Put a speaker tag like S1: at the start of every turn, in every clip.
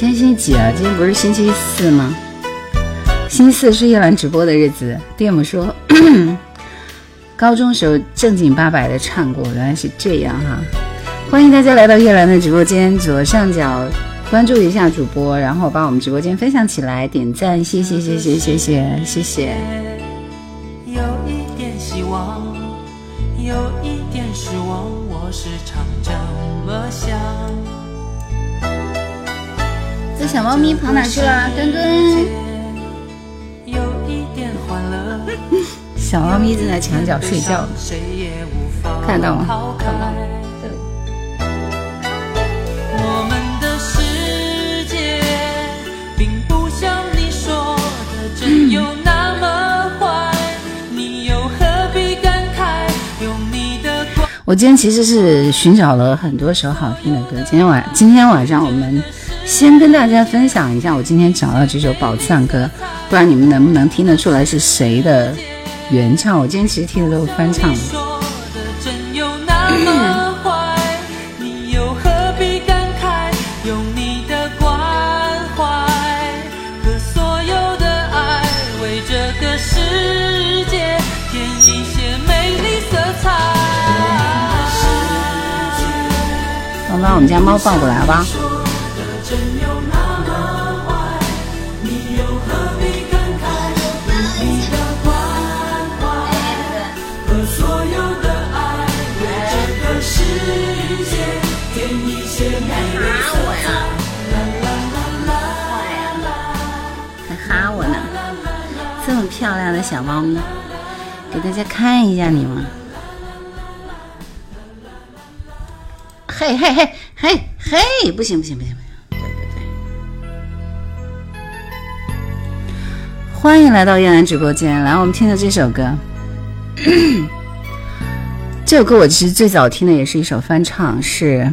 S1: 今天星期几啊？今天不是星期四吗？星期四是叶兰直播的日子。店们说，高中时候正经八百的唱过，原来是这样哈！欢迎大家来到叶兰的直播间，左上角关注一下主播，然后把我们直播间分享起来，点赞，谢谢，谢谢，谢谢，谢谢。有一点希望，有一点失望，我时常这么想。这小猫咪跑哪去了，墩墩？小猫咪正在墙角睡觉呢，看到吗？看到。我今天其实是寻找了很多首好听的歌，今天晚今天晚上我们。先跟大家分享一下，我今天找到这首宝藏歌，不然你们能不能听得出来是谁的原唱？我今天其实听的都是翻唱。我把我们家猫抱过来好吧。我呀，还哈我呢！这么漂亮的小猫咪，给大家看一下你们。嘿嘿嘿嘿嘿，不行不行不行不行！对对对，欢迎来到燕兰直播间，来我们听的这首歌。这首歌我其实最早听的也是一首翻唱，是。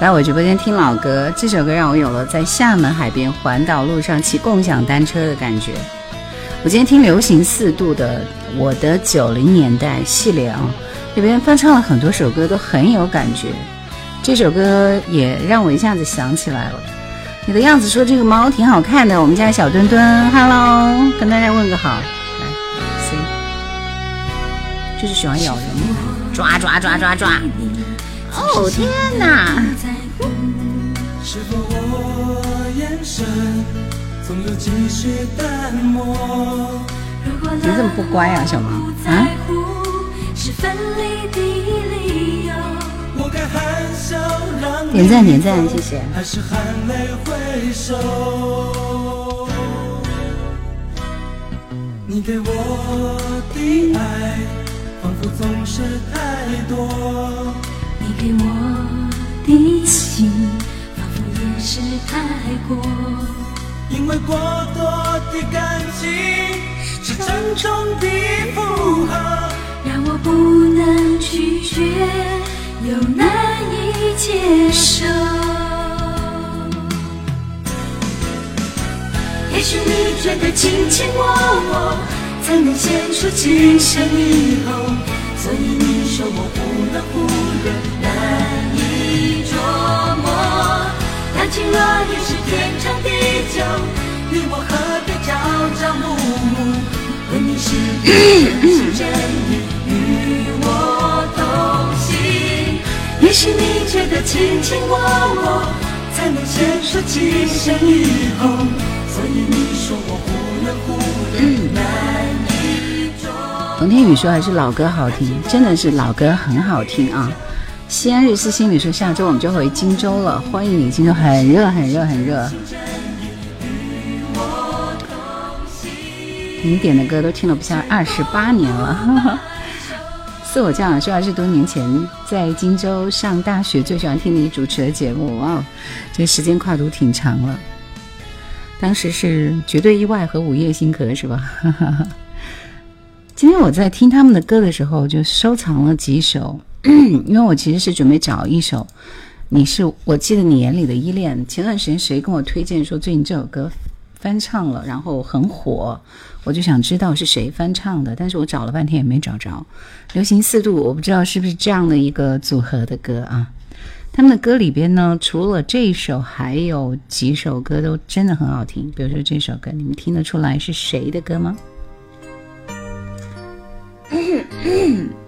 S1: 来我直播间听老歌，这首歌让我有了在厦门海边环岛路上骑共享单车的感觉。我今天听流行四度的《我的九零年代》系列啊，里边翻唱了很多首歌，都很有感觉。这首歌也让我一下子想起来了。你的样子说这个猫挺好看的，我们家小墩墩，Hello，跟大家问个好。来，c 就是喜欢咬人，抓抓抓抓抓。哦天哪！
S2: 是否我眼神总有几许淡漠？
S1: 你怎么不乖啊？小萌点赞点赞，谢谢。你给我的爱仿佛总是太多。你给我的心。也是太过，因为过多的感情是沉重的负荷，让我不能拒绝，又难以接受。也许你觉得卿卿我我
S3: 才能显出今生以后，所以你说我忽冷忽热，难以捉摸。爱情若已是天长地久，你我何必朝朝暮暮？问你是真心真意与我同行，也许你觉得卿卿我我才能显出情深以后，所以你说我忽冷忽热难以捉。
S1: 冯天宇说还是老歌好听，真的是老歌很好听啊。西安日思心理说：“下周我们就回荆州了，欢迎你！荆州很热，很热，很热。你点的歌都听了不下二十八年了，自我介绍说二十多年前在荆州上大学，最喜欢听你主持的节目。哇，这时间跨度挺长了。当时是绝对意外和午夜星河，是吧？今天我在听他们的歌的时候，就收藏了几首。” 因为我其实是准备找一首，你是我记得你眼里的依恋。前段时间谁跟我推荐说最近这首歌翻唱了，然后很火，我就想知道是谁翻唱的，但是我找了半天也没找着。流行四度，我不知道是不是这样的一个组合的歌啊。他们的歌里边呢，除了这首，还有几首歌都真的很好听。比如说这首歌，你们听得出来是谁的歌吗？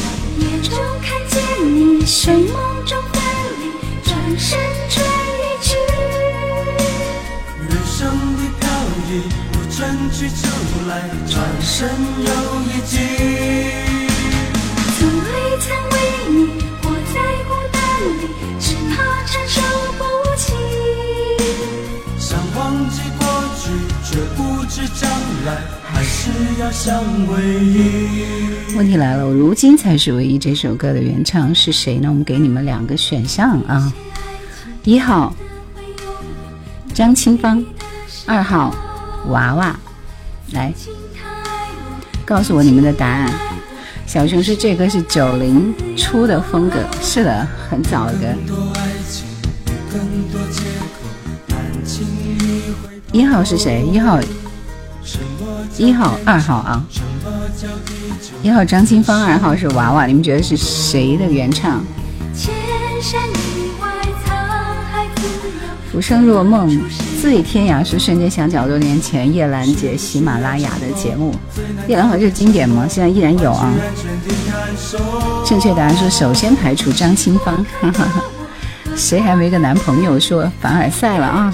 S1: 就
S3: 看见你睡梦中分离，转身追一句。
S2: 人生的飘逸，我春去秋来，转身又一季。
S3: 从未曾为你活在孤单里，只怕承受不起。
S2: 是将来，还要
S1: 问题来了，我如今才是唯一这首歌的原唱是谁呢？我们给你们两个选项啊，一号张清芳，二号娃娃，来告诉我你们的答案。小熊是这歌是九零初的风格，是的，很早的。一号是谁？一号。一号、二号啊，一号张清芳，二号是娃娃。你们觉得是谁的原唱？浮生若梦，醉天涯是瞬间想。起好多年前，叶兰姐喜马拉雅的节目，叶兰姐是经典吗？现在依然有啊。正确答案是首先排除张清芳，谁还没个男朋友说凡尔赛了啊？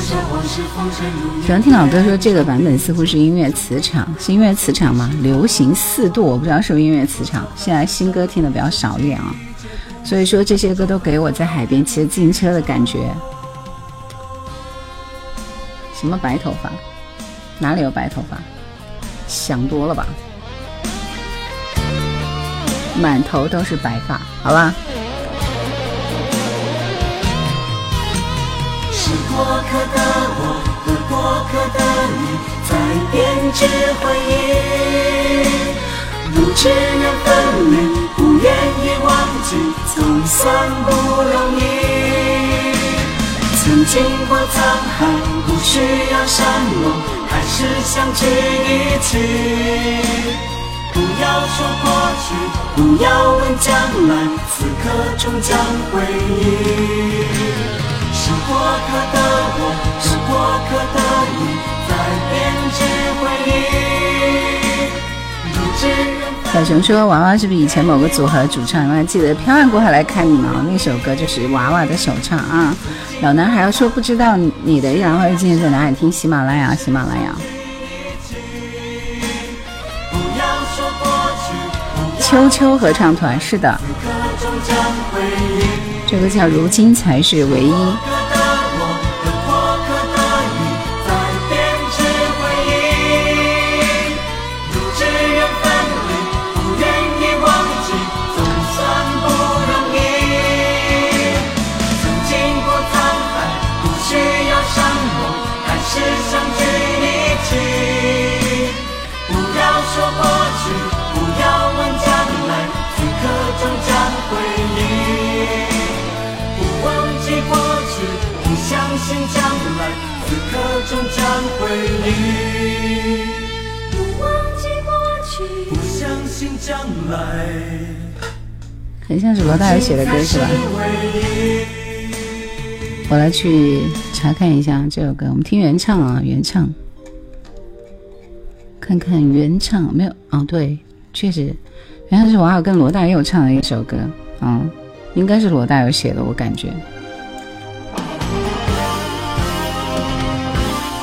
S1: 喜欢听老哥说这个版本似乎是音乐磁场，是音乐磁场吗？流行四度，我不知道是不是音乐磁场。现在新歌听的比较少一点啊，所以说这些歌都给我在海边骑着自行车的感觉。什么白头发？哪里有白头发？想多了吧？满头都是白发，好吧。
S3: 过客的我和过客的你，在编织回忆。不知能分离，不愿意忘记，总算不容易。
S2: 曾经过沧海，不需要山盟，还是相聚一起。不要说过去，不要问将来，此刻终将回忆。
S1: 小熊说：“娃娃是不是以前某个组合主唱？还记得《飘洋过海来看你》吗？那首歌就是娃娃的首唱啊。”老男孩说不知道你的，然后今天在哪里听喜马拉雅？喜马拉雅。秋秋合唱团是的，这个叫“如今才是唯
S2: 一”。
S1: 很像是罗大佑写的歌是吧？我来去查看一下这首歌，我们听原唱啊，原唱，看看原唱没有？哦，对，确实，原来是王浩跟罗大佑唱的一首歌，嗯，应该是罗大佑写的，我感觉。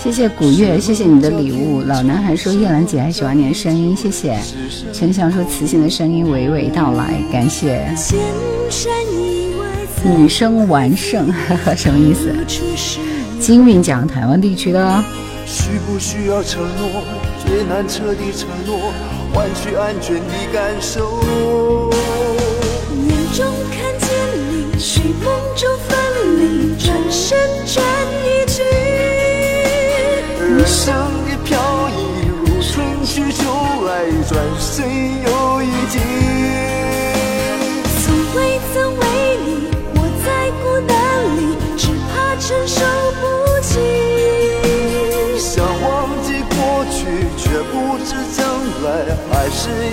S1: 谢谢古月，谢谢你的礼物。老男孩说：“叶兰姐还喜欢你的声音，谢谢。”陈翔说：“磁性的声音娓娓道来，感谢。”女生完胜，呵呵，什么意思？金韵奖，台湾地区的。
S3: 需不需要承诺？最难彻底承诺，换取安全的感受。
S4: 梦中看见你，寻梦中
S3: 飞。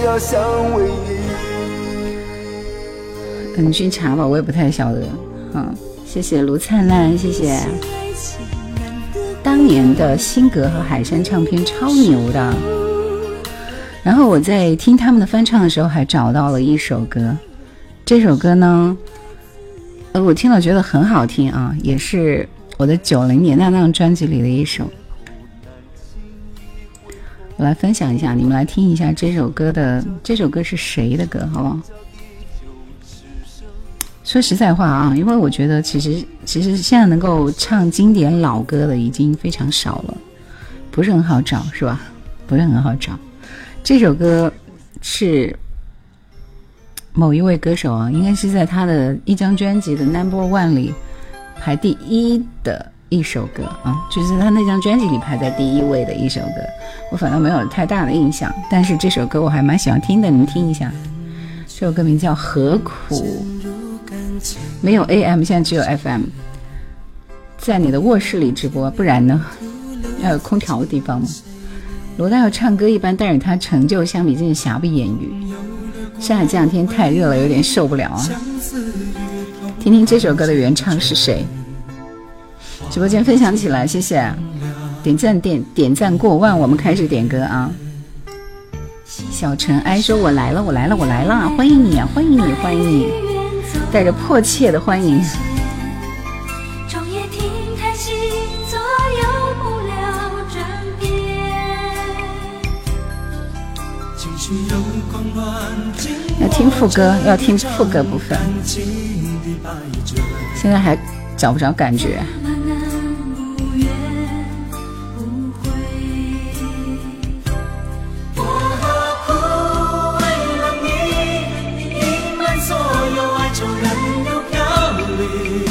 S3: 要
S1: 你去查吧，我也不太晓得。嗯，谢谢卢灿烂，谢谢。当年的辛格和海山唱片超牛的。然后我在听他们的翻唱的时候，还找到了一首歌。这首歌呢，呃，我听了觉得很好听啊，也是我的九零年那张专辑里的一首。我来分享一下，你们来听一下这首歌的，这首歌是谁的歌，好不好？说实在话啊，因为我觉得其实其实现在能够唱经典老歌的已经非常少了，不是很好找，是吧？不是很好找。这首歌是某一位歌手啊，应该是在他的一张专辑的 Number One 里排第一的。一首歌啊，就是他那张专辑里排在第一位的一首歌，我反倒没有太大的印象。但是这首歌我还蛮喜欢听的，你们听一下。这首歌名叫《何苦》，没有 AM，现在只有 FM，在你的卧室里直播，不然呢？要有空调的地方吗？罗大佑唱歌一般，但是他成就相比真是瑕不掩瑜。上海这两天太热了，有点受不了啊。听听这首歌的原唱是谁？直播间分享起来，谢谢点赞点点赞过万，我们开始点歌啊！小尘埃说：“我来了，我来了，我来了，欢迎你欢迎你，欢迎你，带着迫切的欢迎。”要听副歌，要听副歌部分。现在还找不着感觉。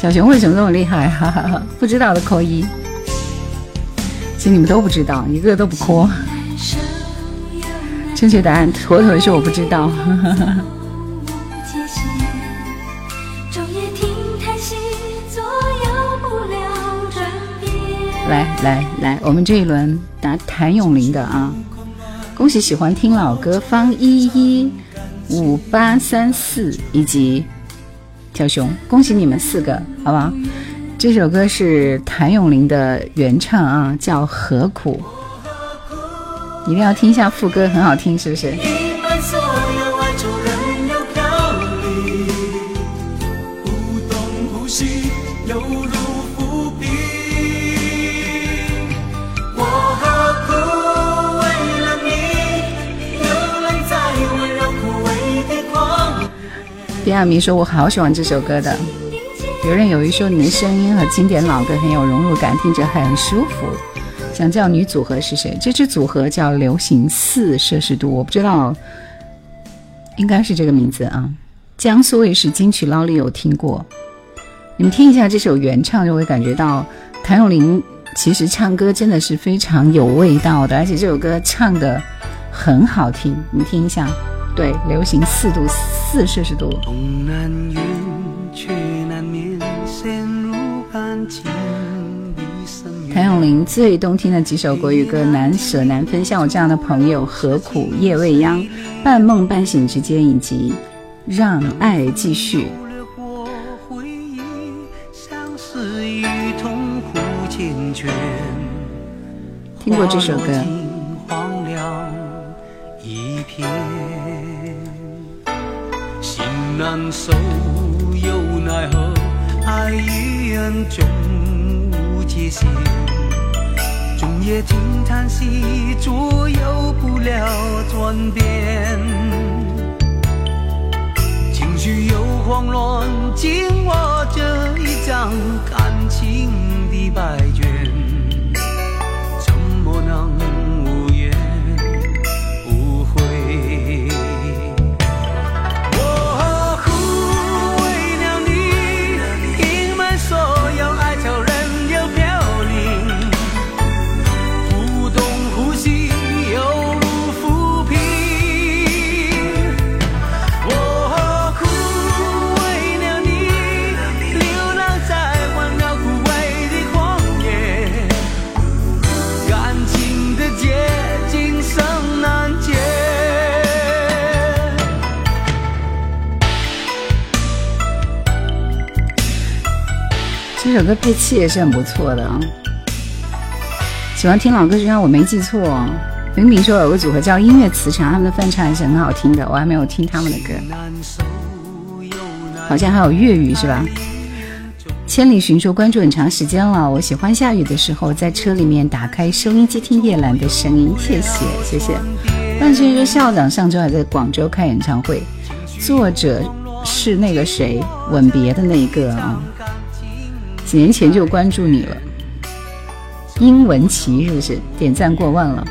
S1: 小熊为什么这么厉害？哈哈哈！不知道的扣一。其实你们都不知道，一个个都不扣。正确答案妥妥是我不知道。来来来，我们这一轮答谭咏麟的啊！恭喜喜欢听老歌方一一五八三四以及。小熊，恭喜你们四个，好不好？这首歌是谭咏麟的原唱啊，叫《何苦》，一定要听一下副歌，很好听，是不是？李亚明说：“我好喜欢这首歌的。”有人有一说：“你的声音和经典老歌很有融入感，听着很舒服。”想叫女组合是谁？这支组合叫“流行四摄氏度”，我不知道，应该是这个名字啊。江苏卫视《金曲捞》里有听过。你们听一下这首原唱，就会感觉到谭咏麟其实唱歌真的是非常有味道的，而且这首歌唱的很好听。你们听一下。对，流行四度四摄氏度。谭咏麟最动听的几首国语歌，《难舍难分》、《像我这样的朋友》、《何苦夜未央》、《半梦半醒之间》以及《让爱继续》。听过这首歌。难受，又奈何，爱与恨总无界限，终夜轻叹息，左右不了转变，情绪又慌乱，紧握着一张感情的白卷。首歌配器也是很不错的啊！喜欢听老歌，实际上我没记错。明明说有个组合叫音乐磁场，他们的翻唱也很好听的。我还没有听他们的歌，好像还有粤语是吧？千里寻说关注很长时间了。我喜欢下雨的时候在车里面打开收音机听叶兰的声音。谢谢谢谢。万泉说校长上周还在广州开演唱会。作者是那个谁？吻别的那一个啊？几年前就关注你了，英文奇是不是点赞过万了？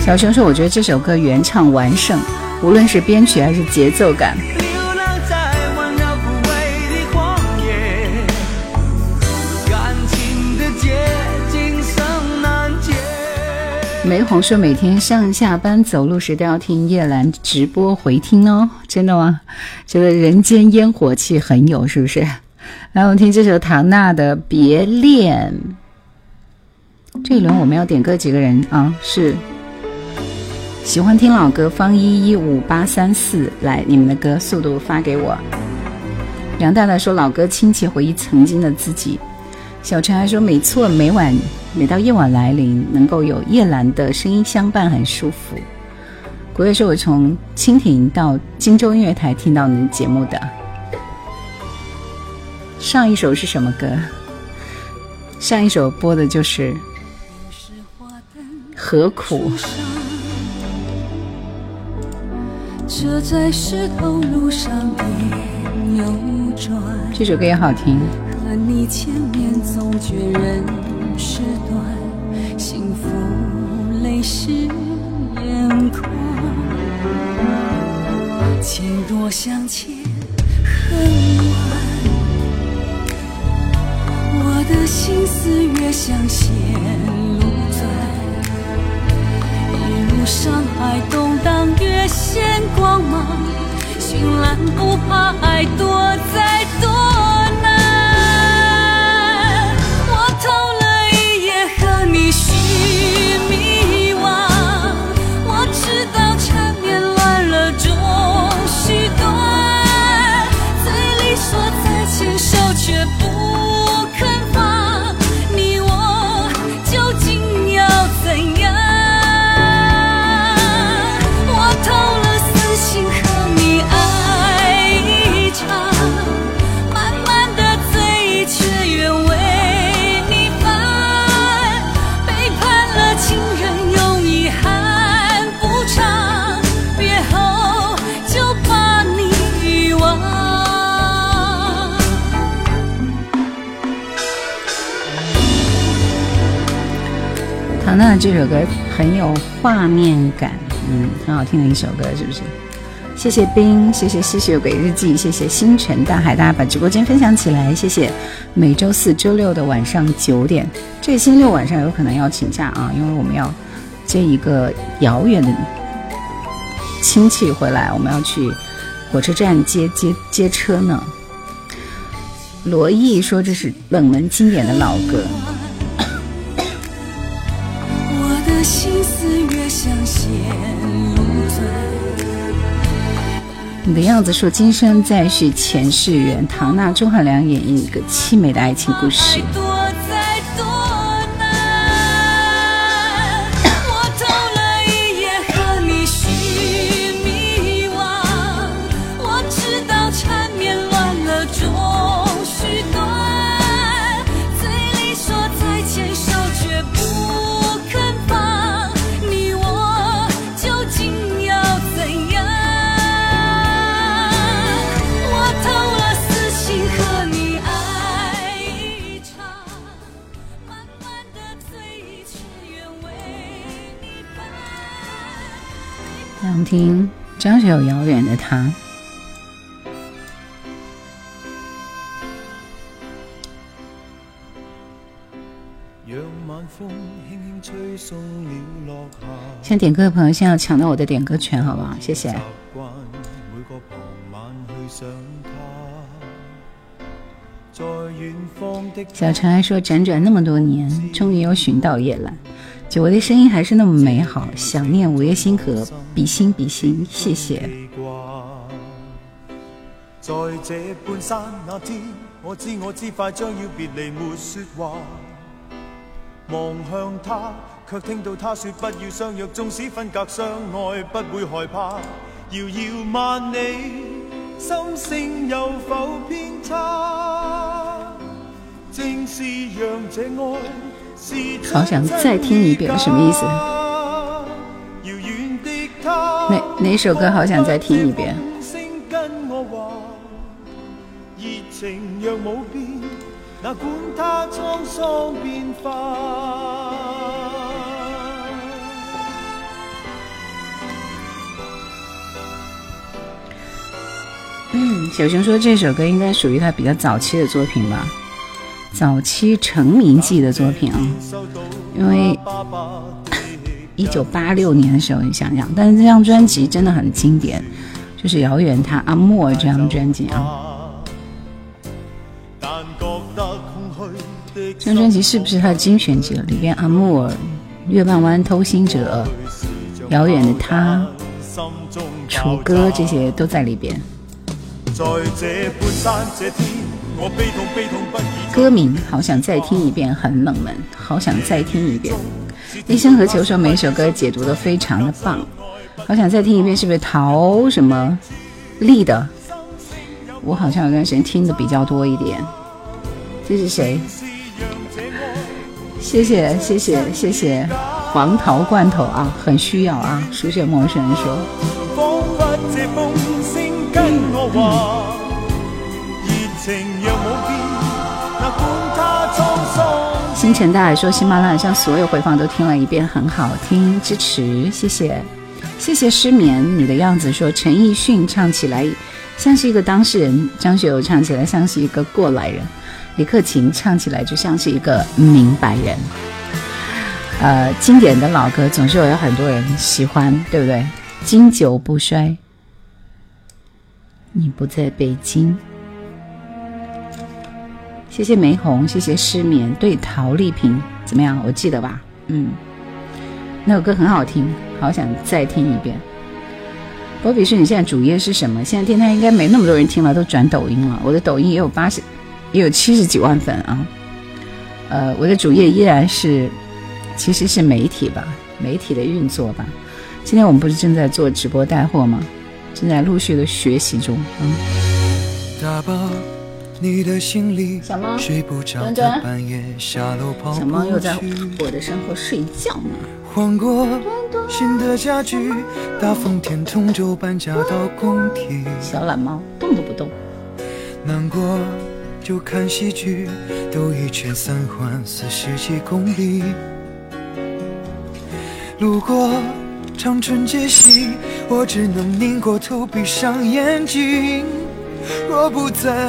S1: 小熊说：“我觉得这首歌原唱完胜，无论是编曲还是节奏感。”梅红说：“每天上下班走路时都要听叶兰直播回听哦，真的吗？觉得人间烟火气很有，是不是？来，我们听这首唐娜的《别恋》。这一轮我们要点歌几个人啊？是喜欢听老歌方一一五八三四，来你们的歌速度发给我。”杨大大说：“老歌亲切回忆曾经的自己。”小陈还说，没错，每晚每到夜晚来临，能够有夜阑的声音相伴，很舒服。国悦是我从蜻蜓到荆州音乐台听到的节目的。上一首是什么歌？上一首播的就是《何苦》。这首歌也好听。
S3: 和你见面，总觉人事短，幸福泪湿眼眶。情若相欠，恨晚。我的心思越想显露最，一路伤害动荡越显光芒。绚烂不怕爱多再
S1: 多。那这首歌很有画面感，嗯，很好听的一首歌，是不是？谢谢冰，谢谢《吸血鬼日记》，谢谢《星辰大海》，大家把直播间分享起来，谢谢。每周四、周六的晚上九点，这星期六晚上有可能要请假啊，因为我们要接一个遥远的亲戚回来，我们要去火车站接接接车呢。罗毅说这是冷门经典的老歌。你的样子说：“今生再续前世缘。”唐娜、钟汉良演绎一个凄美的爱情故事。想听张学友《遥远的
S2: 她》。
S1: 想点歌的朋友，先要抢到我的点歌权，好不好？
S2: 谢谢。
S1: 小陈还说，辗转那么多年，终于又寻到夜兰。久违的声音还是那么美好想念五月星河比心比心
S2: 谢谢在这半山那天我知我知快将要别离没说话望向他，却听到他说不要相约纵使分隔相爱不会害怕遥遥万里心声有否偏差正是让这爱
S1: 好想再听一遍，什么意思？哪哪首歌好想再听一遍？嗯，小熊说这首歌应该属于他比较早期的作品吧。早期成名记的作品啊，因为一九八六年的时候，你想想，但是这张专辑真的很经典，就是遥远他阿莫这张专辑啊。这张专辑是不是他的精选集了？里边阿莫、月半弯、偷心者、遥远的他、楚歌这些都在里边。歌名好想再听一遍，很冷门，好想再听一遍。一生和求说每首歌解读的非常的棒，好想再听一遍，是不是陶什么立的？我好像有段时间听的比较多一点。这是谁？谢谢谢谢谢谢黄桃罐头啊，很需要啊，熟悉陌生人说。星辰大海说：“喜马拉雅上所有回放都听了一遍，很好听，支持，谢谢，谢谢失眠。你的样子说，陈奕迅唱起来像是一个当事人，张学友唱起来像是一个过来人，李克勤唱起来就像是一个明白人。呃，经典的老歌总是有很多人喜欢，对不对？经久不衰。你不在北京。”谢谢玫红，谢谢失眠。对陶丽萍怎么样？我记得吧？嗯，那首歌很好听，好想再听一遍。波比说：“是你现在主页是什么？现在电台应该没那么多人听了，都转抖音了。我的抖音也有八十，也有七十几万粉啊。呃，我的主页依然是，其实是媒体吧，媒体的运作吧。今天我们不是正在做直播带货吗？正在陆续的学习中啊。
S2: 你的心里
S1: 小猫
S2: 睡不着的半夜下路跑不去，
S1: 小猫又在我的身后睡觉呢。
S2: 换过新的家具，大风天通州搬家到工体。
S1: 小懒猫动都不动。
S2: 难过就看戏剧，兜一圈三环四十几公里。路过长春街西，我只能拧过头闭上眼睛。若不在。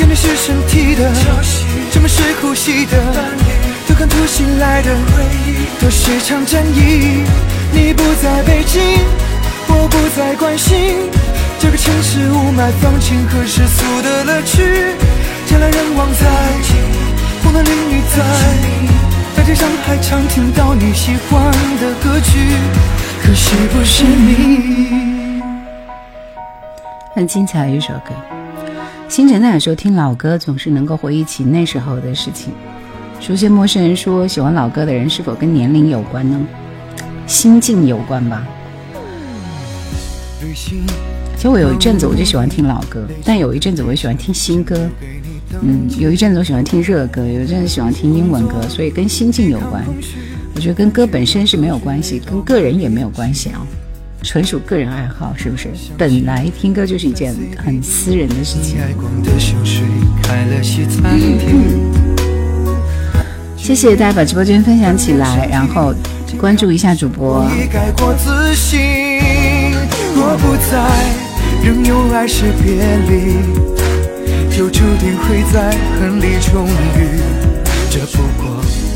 S2: 真面是身体的，这的是呼吸的，都看吐息来的。回忆都是场战役。你不在北京，我不再关心这个城市雾霾、放晴和世俗的乐趣。车来人往在，风男雨女在。大街上还常听到你喜欢的歌曲，可惜不是你。
S1: 很精彩一首歌。清晨那时候听老歌，总是能够回忆起那时候的事情。熟悉陌生人说，喜欢老歌的人是否跟年龄有关呢？心境有关吧。其实我有一阵子我就喜欢听老歌，但有一阵子我喜欢听新歌。嗯，有一阵子我喜欢听热歌，有一阵子喜欢听英文歌，所以跟心境有关。我觉得跟歌本身是没有关系，跟个人也没有关系啊。纯属个人爱好，是不是？本来听歌就是一件很私人的事情。谢谢大家把直播间分享起来，然后关注一下主播。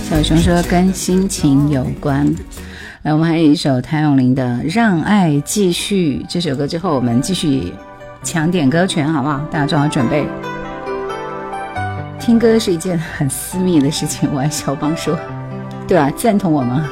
S1: 小熊说跟心情有关。来，我们还有一首谭咏麟的《让爱继续》这首歌，之后我们继续抢点歌权，好不好？大家做好准备。听歌是一件很私密的事情，我爱肖邦说，对吧？赞同我吗？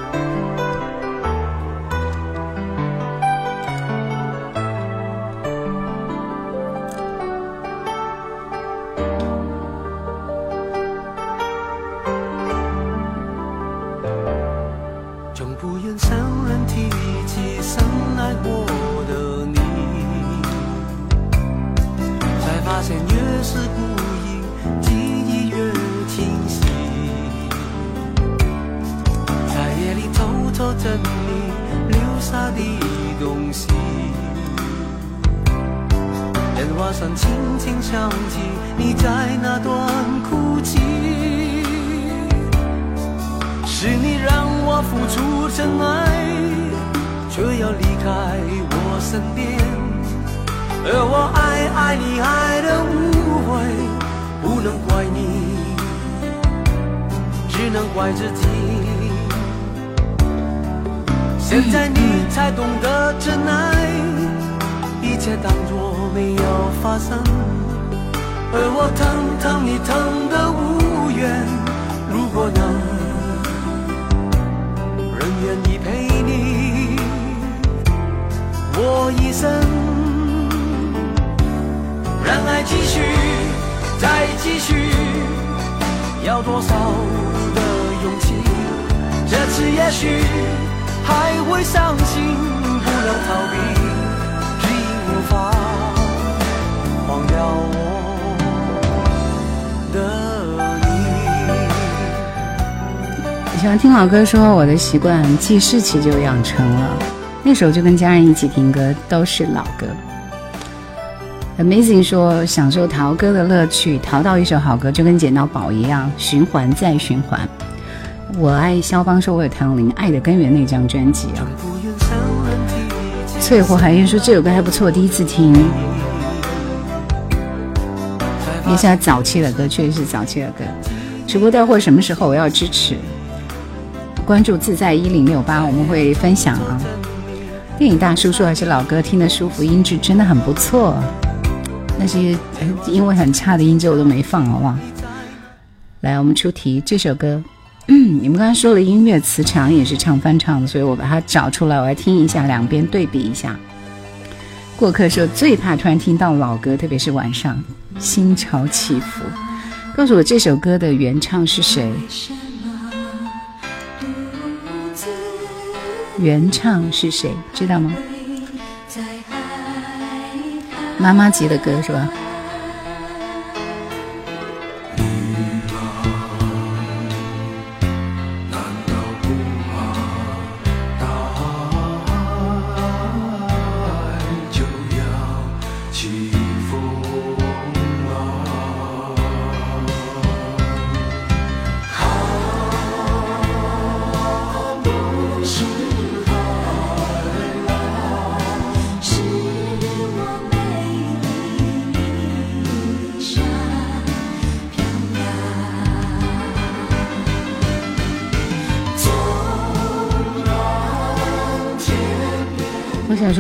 S1: 老哥说：“我的习惯记事起就养成了，那时候就跟家人一起听歌，都是老歌。” Amazing 说：“享受淘歌的乐趣，淘到一首好歌就跟捡到宝一样，循环再循环。”我爱肖邦，说我有谭咏麟《爱的根源》那张专辑啊。翠湖海燕说：“这首歌还不错，第一次听。”一下早期的歌，确实是早期的歌。直播带货什么时候我要支持？关注自在一零六八，我们会分享啊。电影大叔说还是老歌听的舒服，音质真的很不错。那些因为很差的音质我都没放，好不好？来，我们出题，这首歌，你们刚才说了音乐磁场也是唱翻唱的，所以我把它找出来，我来听一下，两边对比一下。过客说最怕突然听到老歌，特别是晚上，心潮起伏。告诉我这首歌的原唱是谁？原唱是谁？知道吗？妈妈级的歌是吧？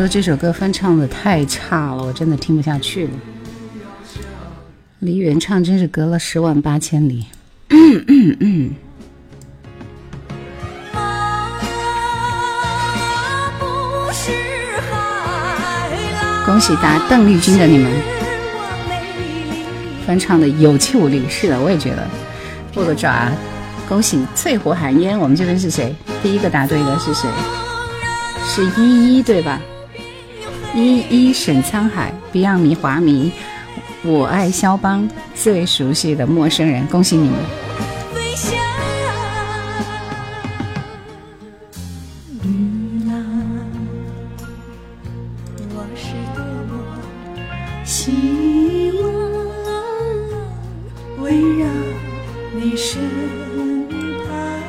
S1: 这首歌翻唱的太差了，我真的听不下去了。离原唱真是隔了十万八千里。恭喜答邓丽君的你们，翻唱的有气无力。是的，我也觉得。握个爪，恭喜淬火寒烟。我们这边是谁？第一个答对的是谁？是依依对吧？依依，沈沧海，Beyond 迷，华迷，我爱肖邦，最熟悉的陌生人，恭喜你们！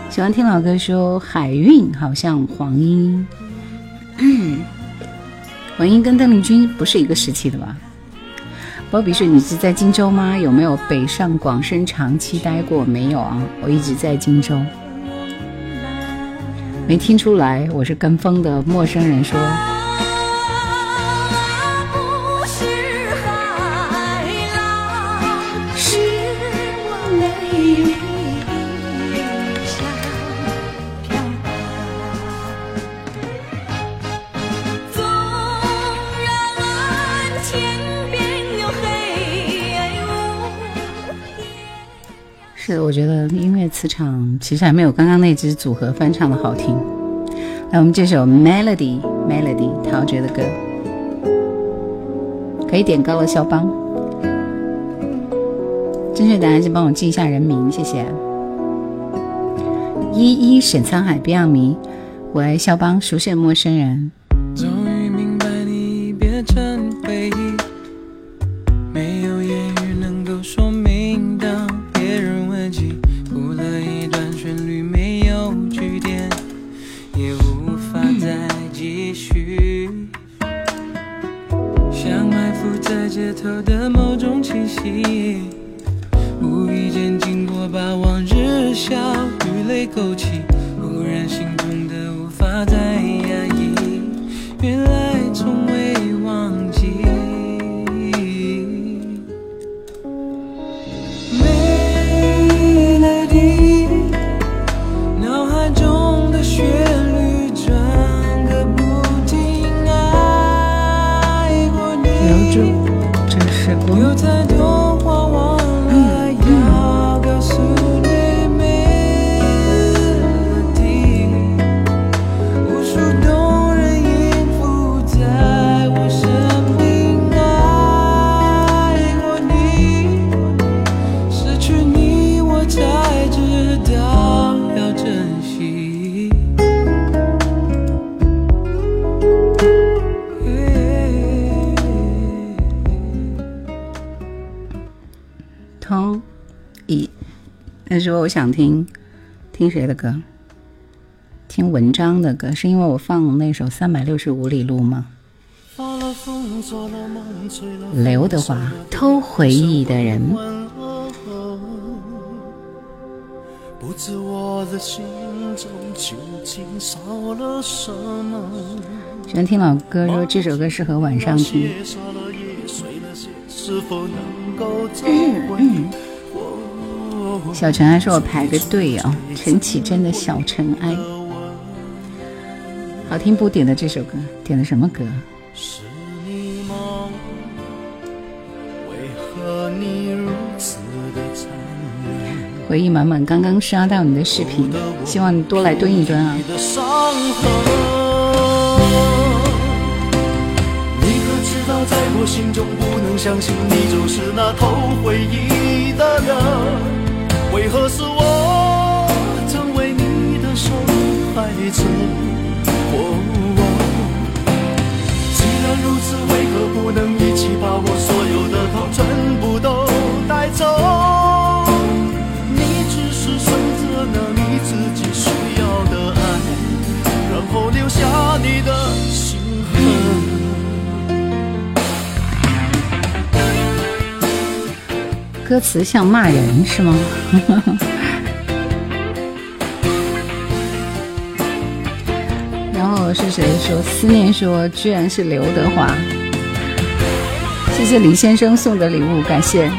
S1: 喜欢听老歌，说海运好像黄莺。文英跟邓丽君不是一个时期的吧？鲍比说：“你是在荆州吗？有没有北上广深长期待过？没有啊，我一直在荆州，没听出来我是跟风的陌生人说。”自唱其实还没有刚刚那支组合翻唱的好听。来，我们这首《Melody》《Melody》，陶喆的歌，可以点高了肖邦。正确答案是帮我记一下人名，谢谢。依依沈沧海 Beyond 迷，我爱肖邦熟悉的陌生人。
S2: 我
S1: 想听，听谁的歌？听文章的歌，是因为我放那首《三百六十五里路》吗？刘德华《偷回忆的人》。
S2: 不知我的心中究竟少了什么。
S1: 喜欢听老歌，说这首歌适合晚上听。小尘埃是我排的队啊，陈绮贞的小尘埃。好听不点的这首歌，点的什么歌？回忆满满，刚刚刷到你的视频，希望你多来蹲一蹲啊。
S2: 你可知道，在我心中，不能相信你，就是那头回忆的人。为何是我成为你的受害者？既然如此，为何不能一起把我所有的痛全部都带走？你只是选择了你自己需要的爱，然后留下你的。
S1: 歌词像骂人是吗？然后是谁说思念说居然是刘德华？谢谢李先生送的礼物，感谢，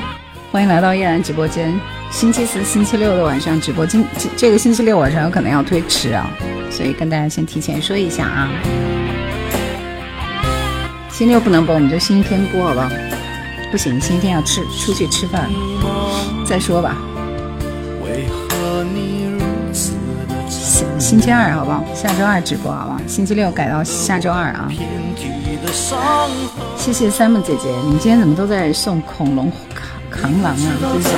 S1: 欢迎来到叶兰直播间。星期四、星期六的晚上直播，今这个星期六晚上有可能要推迟啊，所以跟大家先提前说一下啊。星期六不能播，我们就星期天播，好吧？不行，今天要吃出去吃饭，再说吧。星期二好不好？下周二直播好不好？星期六改到下周二啊。谢谢 s 木 m 姐姐，你们今天怎么都在送恐龙扛扛狼啊？
S2: 为啥？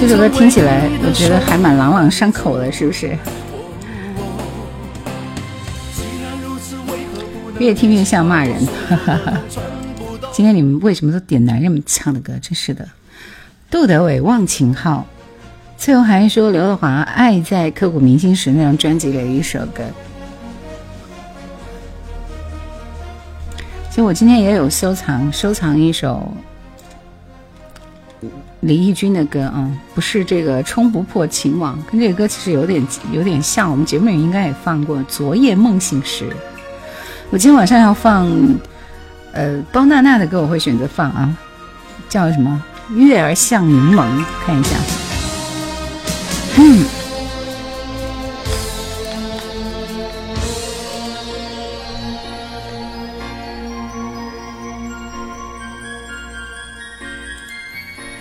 S1: 这首歌听起来，我觉得还蛮朗朗上口的，是不是？越听越像骂人。今天你们为什么都点男人们唱的歌？真是的。杜德伟《忘情号》，最后还是说刘德华《爱在刻骨铭心时》那张专辑的一首歌。其实我今天也有收藏，收藏一首李翊君的歌啊，不是这个《冲不破情网》，跟这个歌其实有点有点像。我们节目里应该也放过《昨夜梦醒时》。我今天晚上要放，呃，包娜娜的歌，我会选择放啊，叫什么《月儿像柠檬》，看一下。嗯，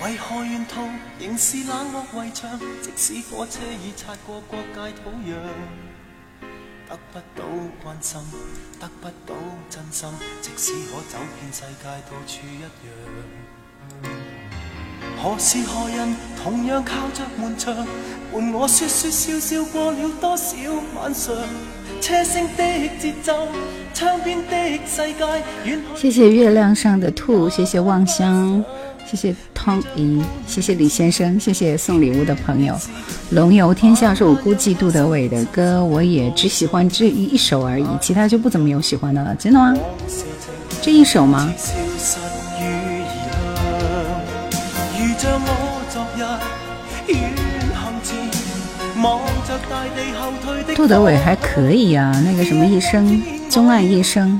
S2: 为何沿途仍是冷漠围墙？即使火车已擦过国界土壤。得不到关心，得不到真心，即使我走遍世界，都处一样。何时何人同样靠着门窗，伴我说说笑笑过了多少晚上？车声的节奏，窗边的世界。
S1: 谢谢月亮上的兔，谢谢望乡。谢谢汤姨，谢谢李先生，谢谢送礼物的朋友。龙游天下是我估计杜德伟的歌，我也只喜欢这一首而已，其他就不怎么有喜欢的了，真的吗？这一首
S2: 吗？
S1: 杜德伟还可以呀，那个什么一生，钟爱一生。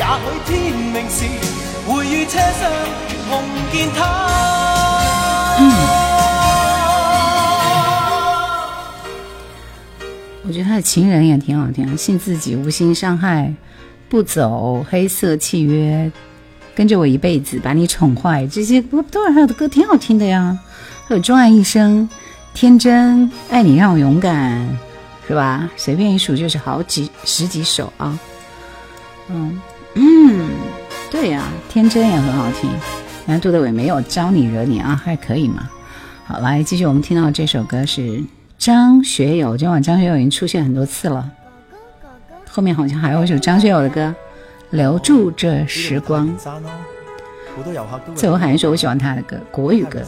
S2: 也天明他。
S1: 我觉得他的情人也挺好听。信自己，无心伤害；不走黑色契约，跟着我一辈子，把你宠坏。这些不然是有的歌挺好听的呀，还有《钟爱一生》《天真》《爱你让我勇敢》，是吧？随便一数就是好几十几首啊。嗯。嗯，对呀，天真也很好听。你看杜德伟没有招你惹你啊，还可以嘛。好，来继续，我们听到这首歌是张学友。今晚张学友已经出现很多次了。后面好像还有一首张学友的歌，《留住这时光》。最后喊一首我喜欢他的歌，国语歌。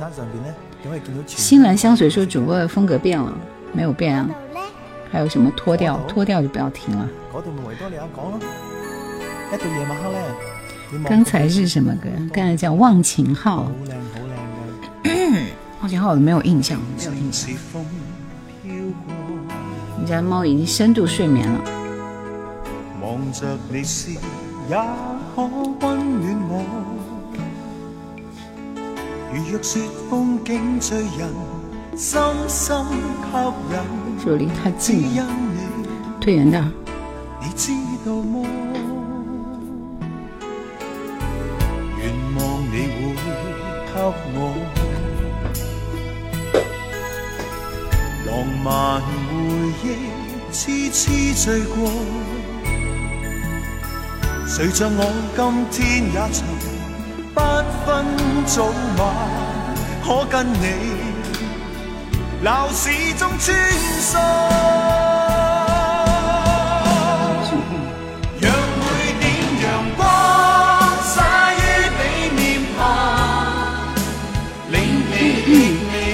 S1: 新兰香水说主播的风格变了，没有变啊。还有什么脱掉？脱掉就不要听了。刚才是什么歌？刚才叫《忘情号》。忘情号，我没有印象。没有印象。你家猫已经深度睡眠了。望着你笑，也可温暖我。如若说风景醉人，深深扣。距离太近了，退远点。给我浪漫回忆，痴痴醉过。谁像我今天也曾不分早晚，可跟你闹市中穿梭。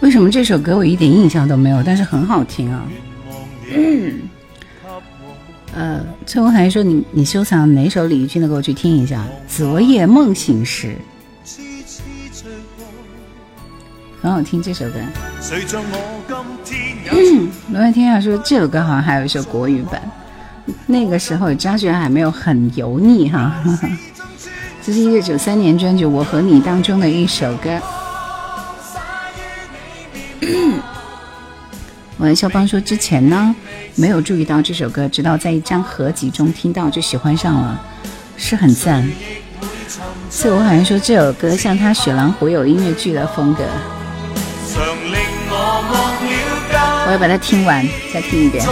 S1: 为什么这首歌我一点印象都没有？但是很好听啊！呃，崔文海说你你收藏哪首李玉君的给我去听一下，《昨夜梦醒时》很好听这首歌。嗯，罗文天还说这首歌好像还有一首国语版，那个时候张学友还没有很油腻哈。这是一九九三年专辑《我和你》当中的一首歌。我肖邦说之前呢没有注意到这首歌，直到在一张合集中听到就喜欢上了，是很赞。所以我好像说这首歌像他《雪狼湖》有音乐剧的风格。我要把它听完再听一遍。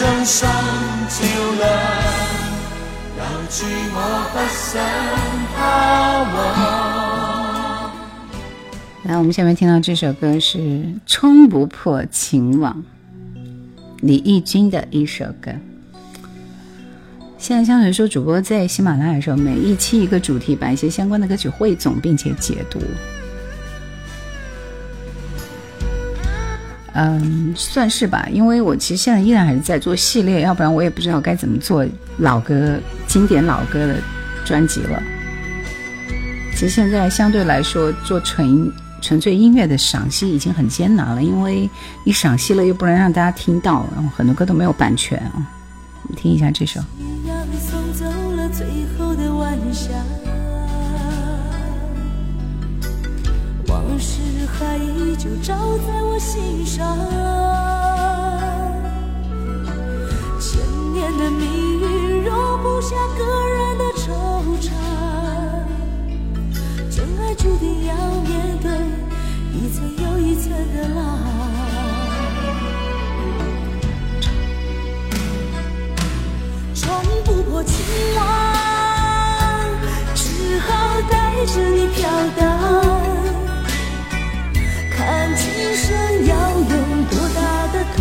S2: 心照亮，留来，我
S1: 们下面听到这首歌是《冲不破情网》，李翊君的一首歌。现在香水说主播在喜马拉雅上每一期一个主题，把一些相关的歌曲汇总并且解读。嗯，算是吧，因为我其实现在依然还是在做系列，要不然我也不知道该怎么做老歌、经典老歌的专辑了。其实现在相对来说，做纯纯粹音乐的赏析已经很艰难了，因为你赏析了又不能让大家听到，然后很多歌都没有版权啊。听一下这首。
S3: 往事还依旧照在我心上，千年的命运容不下个人的惆怅，真爱注定要面对一层又一层的浪，冲不破情网，只好带着你飘荡。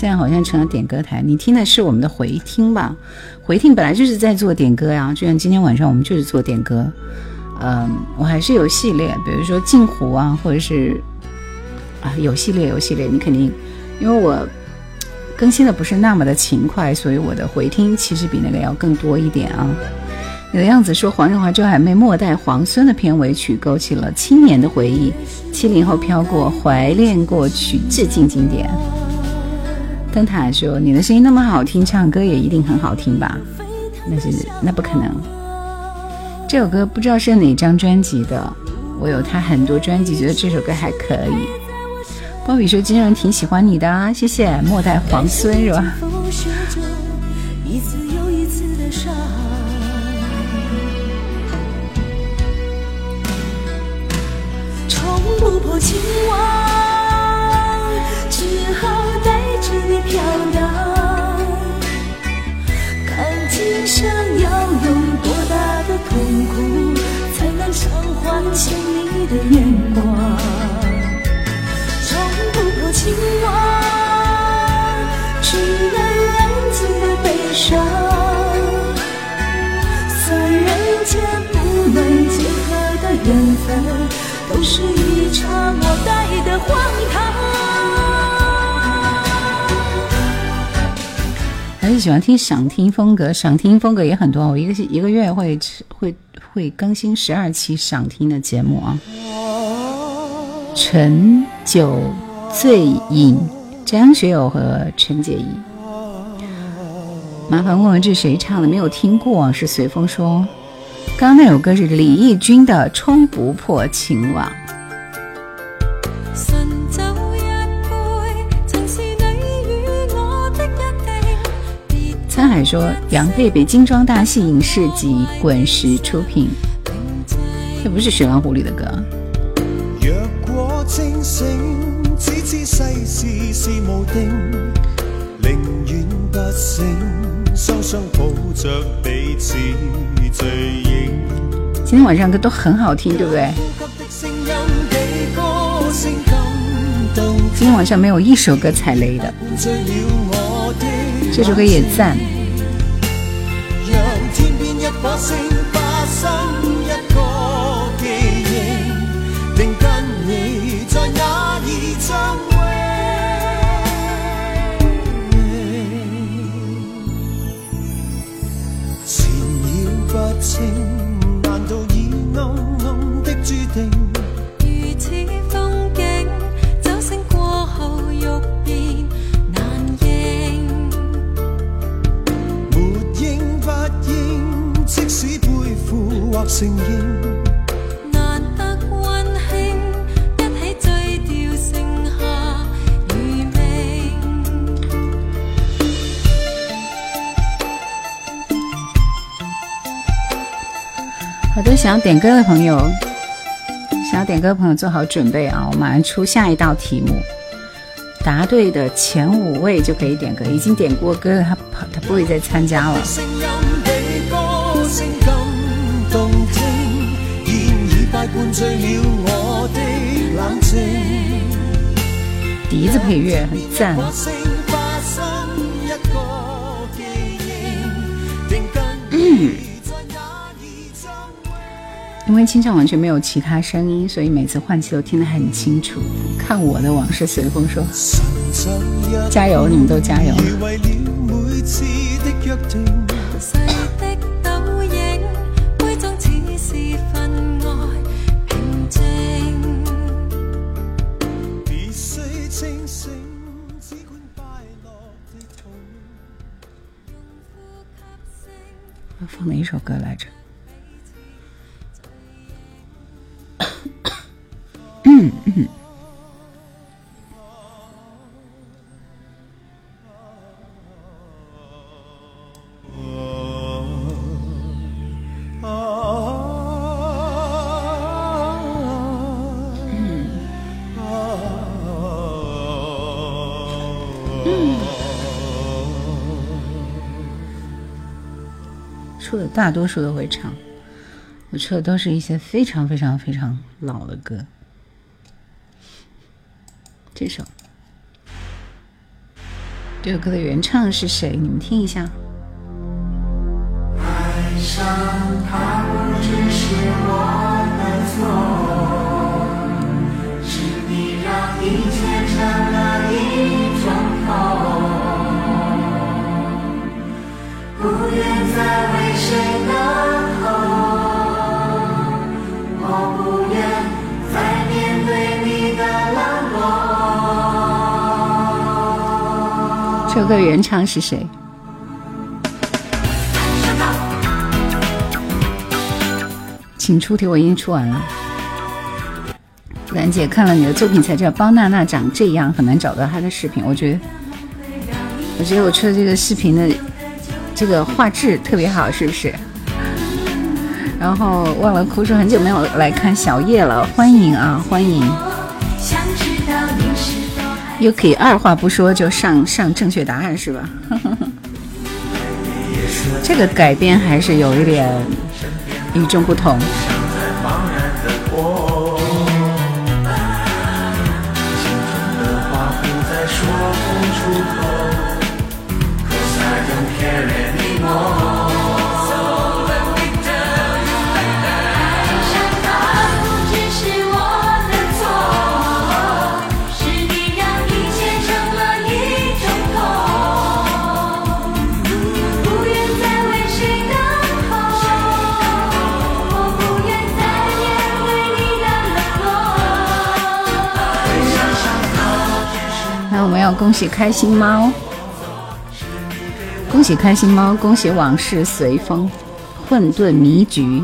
S1: 现在好像成了点歌台，你听的是我们的回听吧？回听本来就是在做点歌呀，就像今天晚上我们就是做点歌。嗯，我还是有系列，比如说《镜湖》啊，或者是啊有系列有系列，你肯定因为我更新的不是那么的勤快，所以我的回听其实比那个要更多一点啊。你的样子说，黄日华、周海媚《末代皇孙》的片尾曲勾起了青年的回忆，七零后飘过，怀恋过去，致敬经典。灯塔说：“你的声音那么好听，唱歌也一定很好听吧？那是那不可能。这首歌不知道是哪张专辑的，我有他很多专辑，觉得这首歌还可以。”鲍比说：“金人挺喜欢你的，谢谢末代皇孙，是吧？”
S3: 飘荡，感情上要用多大的痛苦，才能偿还欠你的眼光？从不够亲吻，只能安静的悲伤。算人间不能结合的缘分，都是一场那大的荒唐。
S1: 还是喜欢听赏听风格，赏听风格也很多。我一个一个月会会会更新十二期赏听的节目啊。陈酒醉饮，张学友和陈洁仪。麻烦问问这谁唱的？没有听过，是随风说。刚刚那首歌是李翊君的《冲不破情网》。潘海说：“杨贝贝精装大戏影视及滚石出品，这不是《雪狼湖》里的歌。”
S2: 清醒，
S1: 今天晚上歌都很好听，对不
S2: 对？
S1: 今天晚上没有一首歌踩雷的。这首歌也赞。想点歌的朋友，想点歌的朋友做好准备啊！我马上出下一道题目，
S3: 答对的前五位就可以点歌。已经点过歌，的他他不会再参加了。笛子配乐很赞。因为清唱完全没有其他声音，所以每次换气都听得很清楚。看我的往事随风说，加油，你们都加油。大多数都会唱，我唱的都是一些非常非常非常老的歌。这首这首歌的原唱是谁？你们听一下。这个原唱是谁？请出题，我已经出完了。兰姐看了你的作品才知道，包娜娜，长这样很难找到她的视频。我觉得，我觉得我出的这个视频的。这个画质特别好，是不是？然后忘了哭说很久没有来看小叶了，欢迎啊，欢迎！又可以二话不说就上上正确答案是吧？这个改编还是有一点与众不同。恭喜开心猫！恭喜开心猫！恭喜往事随风，混沌迷局。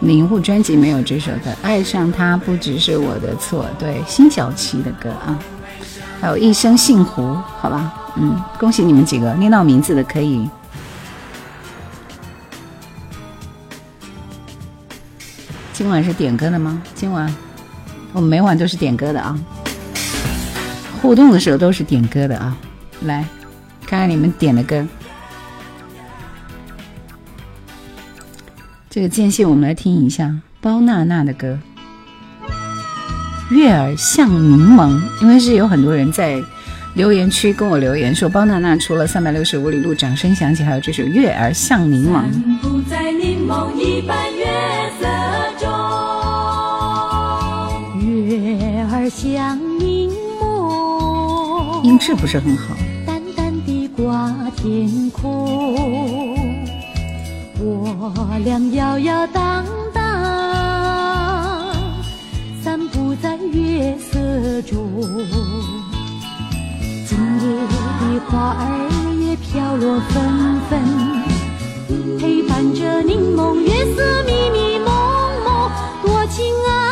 S3: 领悟专辑没有这首歌，《爱上他不只是我的错》，对，辛晓琪的歌啊。还有一生幸福，好吧，嗯，恭喜你们几个念到名字的可以。今晚是点歌的吗？今晚。我们每晚都是点歌的啊，互动的时候都是点歌的啊，来看看你们点的歌。这个间隙我们来听一下包娜娜的歌，《月儿像柠檬》，因为是有很多人在留言区跟我留言说包娜娜除了《三百六十五里路》掌声响起，还有这首《月儿像柠檬》。像柠檬，淡淡的挂天空。我俩摇摇荡荡，散步在月色中。今夜的花儿也飘落纷纷，陪伴着柠檬，月色迷迷蒙蒙，多情啊。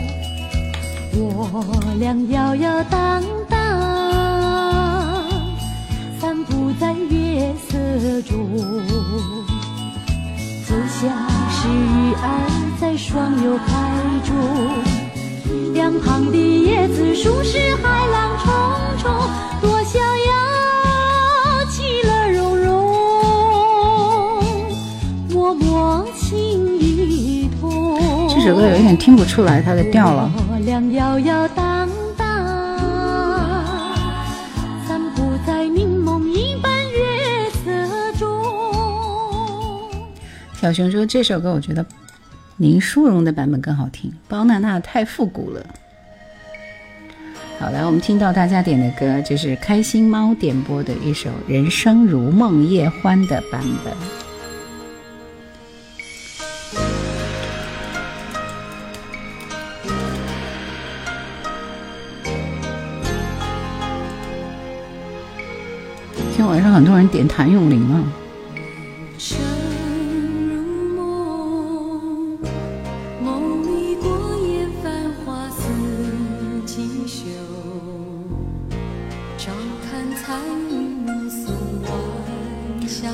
S3: 我俩摇摇荡荡，散步在月色中，就像是鱼儿在双游海中，两旁的椰子树是海浪冲冲，多逍遥，其乐融融，默默情意通，
S1: 这首歌有点听不出来它的调了。
S3: 月亮摇摇荡荡，散步在柠檬一般月色中。
S1: 小熊说：“这首歌我觉得林淑荣的版本更好听，包娜娜太复古了。”好，来我们听到大家点的歌，就是开心猫点播的一首《人生如梦夜欢》的版本。让很多人点谭咏麟啊。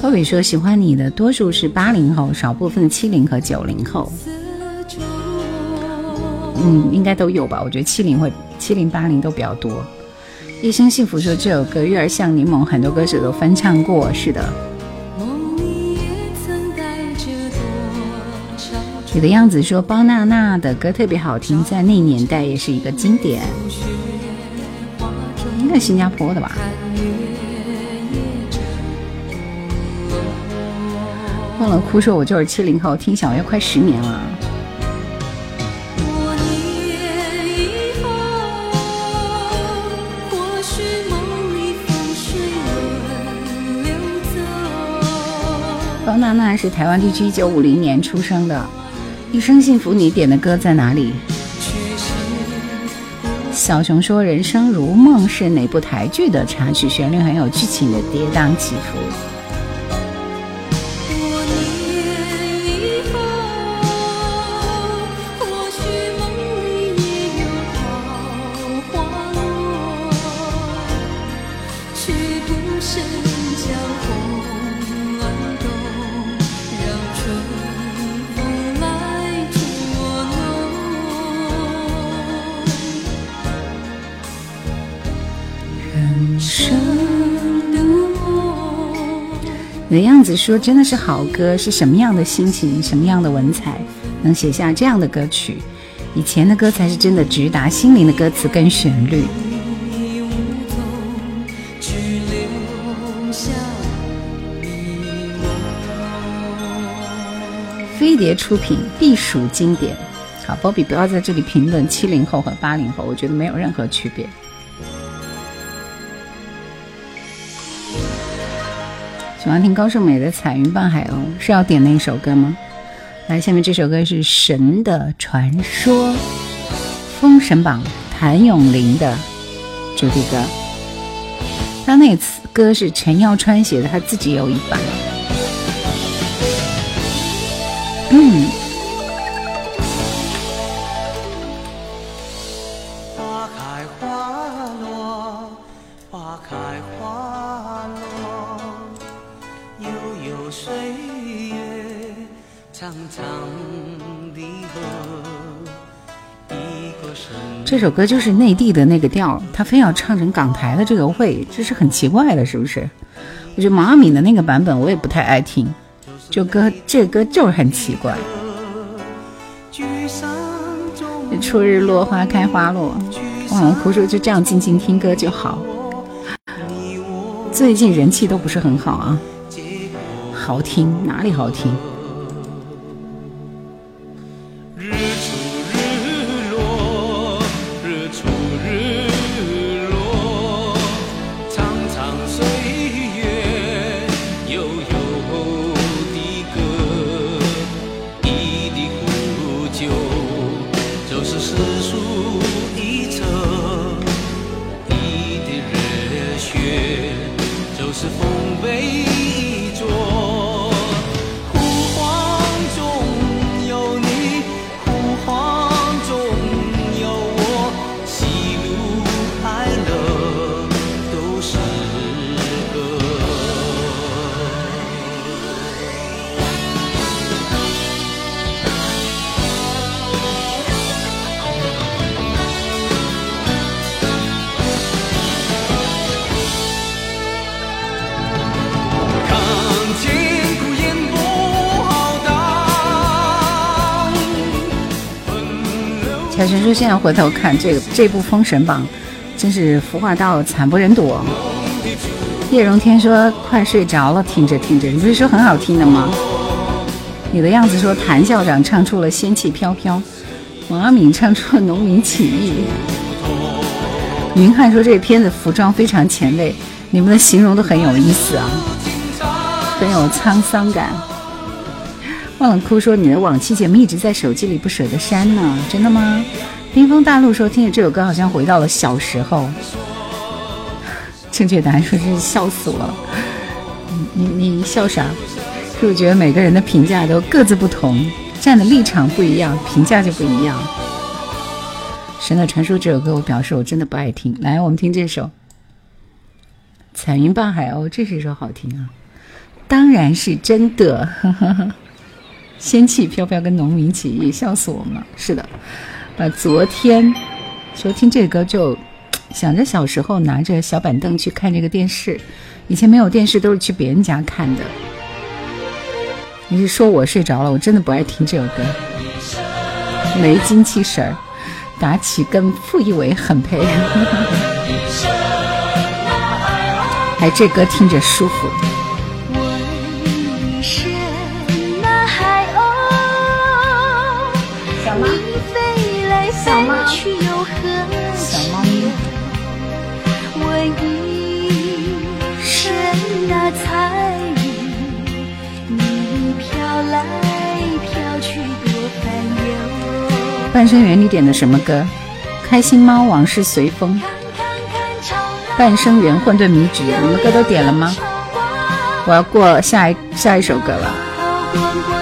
S1: 鲍比说喜欢你的多数是八零后，少部分七零和九零后。嗯，应该都有吧？我觉得七零会七零八零都比较多。一生幸福说这首歌《月儿像柠檬》，很多歌手都翻唱过。是的，你的样子说包娜娜的歌特别好听，在那年代也是一个经典。应该新加坡的吧？忘了哭说，我就是七零后，听小月快十年了。娜娜是台湾地区一九五零年出生的，一生幸福。你点的歌在哪里？小熊说：“人生如梦”是哪部台剧的插曲？旋律很有剧情的跌宕起伏。
S3: 的
S1: 样子说真的是好歌，是什么样的心情，什么样的文采，能写下这样的歌曲？以前的歌才是真的直达心灵的歌词跟旋律。飞碟出品，必属经典。好，Bobby，不要在这里评论七零后和八零后，我觉得没有任何区别。喜欢听高胜美的《彩云伴海鸥》，是要点那首歌吗？来，下面这首歌是《神的传说》，封神榜，谭咏麟的主题歌。他那次歌是陈耀川写的，他自己有一版。嗯。这首歌就是内地的那个调，他非要唱成港台的这个味，这是很奇怪的，是不是？我觉得毛阿敏的那个版本我也不太爱听，就歌这歌就是很奇怪。初日落花开花落，哇，胡叔就这样静静听歌就好。最近人气都不是很好啊，好听哪里好听？
S3: 小陈叔现在回头看这个这部《封神榜》，真是服化道惨不忍睹。叶荣添说快睡着了，听着听着，你不是说很好听的吗？你的样子说谭校长唱出了仙气飘飘，王阿敏唱出了农民起义。云汉说这片子服装非常前卫，你们的形容都很有意思啊，很有沧桑感。忘了哭说你的往期节目一直在手机里不舍得删呢，真的吗？冰封大陆说听着这首歌好像回到了小时候。正确答案说真是笑死了，你你你笑啥？是我觉得每个人的评价都各自不同，站的立场不一样，评价就不一样。神的传说这首歌我表示我真的不爱听，来我们听这首。彩云伴海鸥，这是一首好听啊，当然是真的。仙气飘飘跟农民起义，笑死我们了。是的，呃，昨天说听这歌就想着小时候拿着小板凳去看这个电视，以前没有电视都是去别人家看的。你是说我睡着了？我真的不爱听这首歌，没精气神儿。打起跟傅艺伟很配，哎，这歌听着舒服。半生缘你点的什么歌？开心猫，往事随风。半生缘，混沌迷局。你们歌都点了吗？我要过下一下一首歌了。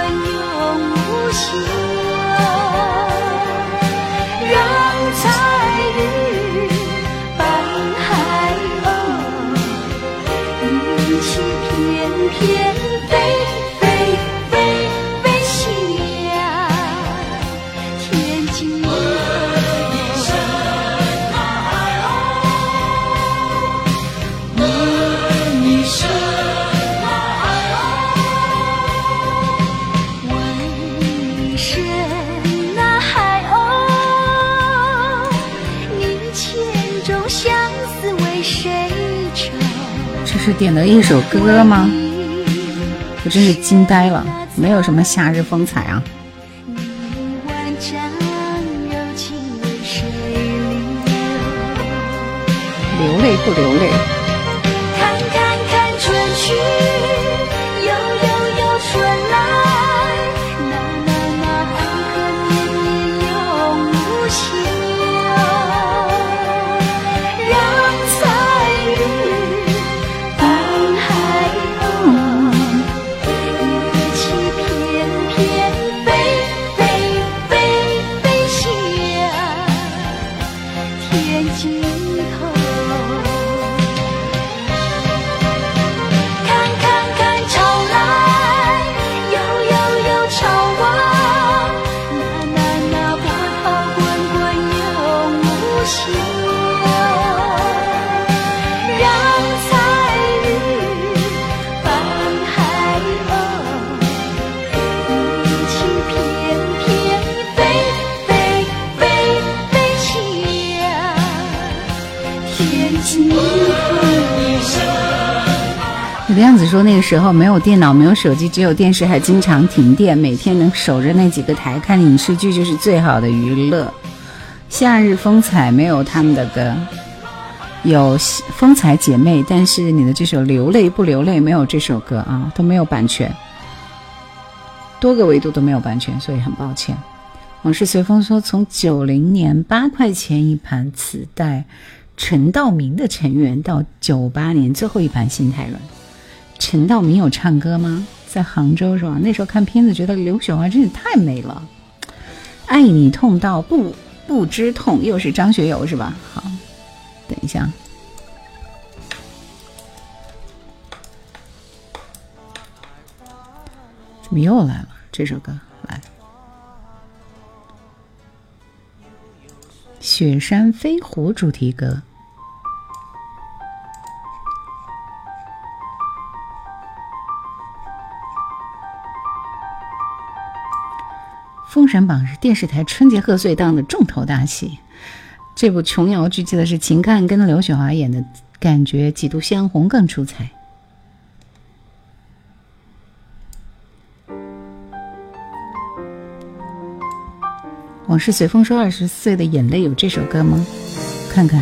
S3: 是点的一首歌吗？我真是惊呆了，没有什么夏日风采啊！流泪不流泪？子说：“那个时候没有电脑，没有手机，只有电视，还经常停电。每天能守着那几个台看影视剧，就是最好的娱乐。夏日风采没有他们的歌，有风采姐妹，但是你的这首《流泪不流泪》没有这首歌啊，都没有版权，多个维度都没有版权，所以很抱歉。”往事随风说：“从九零年八块钱一盘磁带，《
S1: 陈道明的成员》到九八年最后一盘《心太软》。”陈道明有唱歌吗？在杭州是吧？那时候看片子觉得刘雪华真的太美了，《爱你痛到不不知痛》又是张学友是吧？好，等一下，怎么又来了？这首歌来，《雪山飞狐》主题歌。《封神榜》是电视台春节贺岁档的重头大戏，这部琼瑶剧记得是秦汉跟刘雪华演的，感觉《几度相逢》更出彩。往事随风说，二十岁的眼泪有这首歌吗？看看。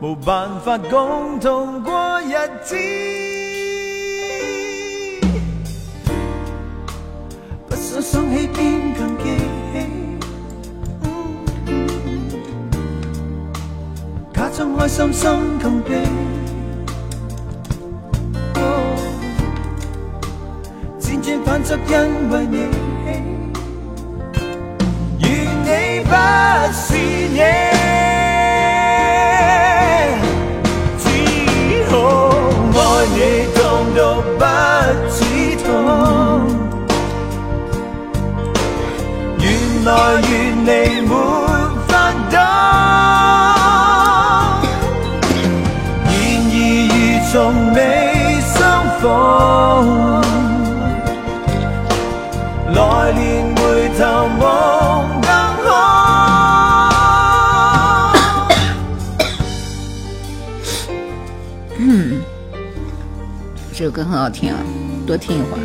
S2: 无办法共同过日子，不想想起便更记起，假装开心心更悲，辗转反侧因为你，愿你不是你。来越离没法等，然而如从未相逢，来年回头望更
S1: 好。嗯，这首歌很好听啊，多听一会儿。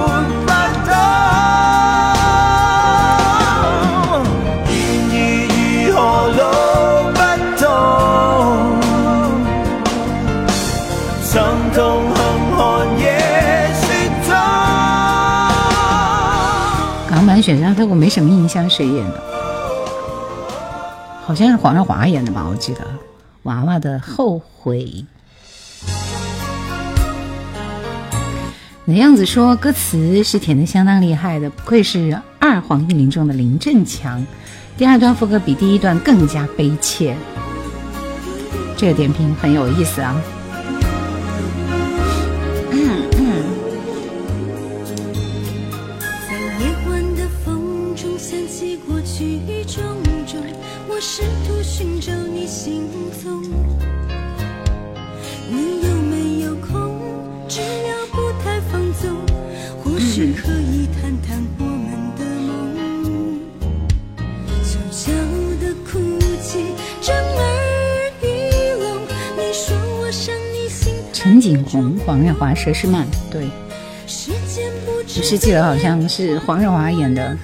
S1: 我没什么印象谁演的，好像是黄少华演的吧，我记得。娃娃的后悔，那样子说歌词是填的相当厉害的，不愧是二黄一林中的林振强。第二段副歌比第一段更加悲切，这个点评很有意思啊。景洪、黄日华佘诗曼对，我是记得好像是黄日华演的。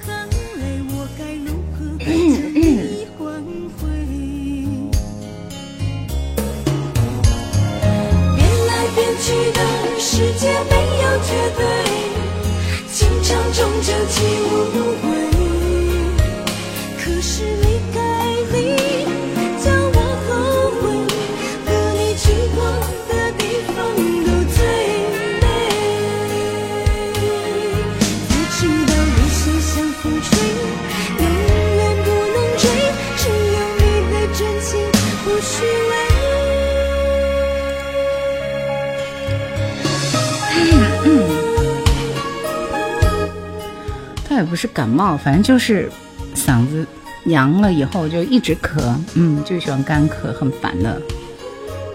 S3: 是
S1: 感冒，反正就是嗓子凉了以后就一直咳，嗯，就喜欢干咳，很烦的。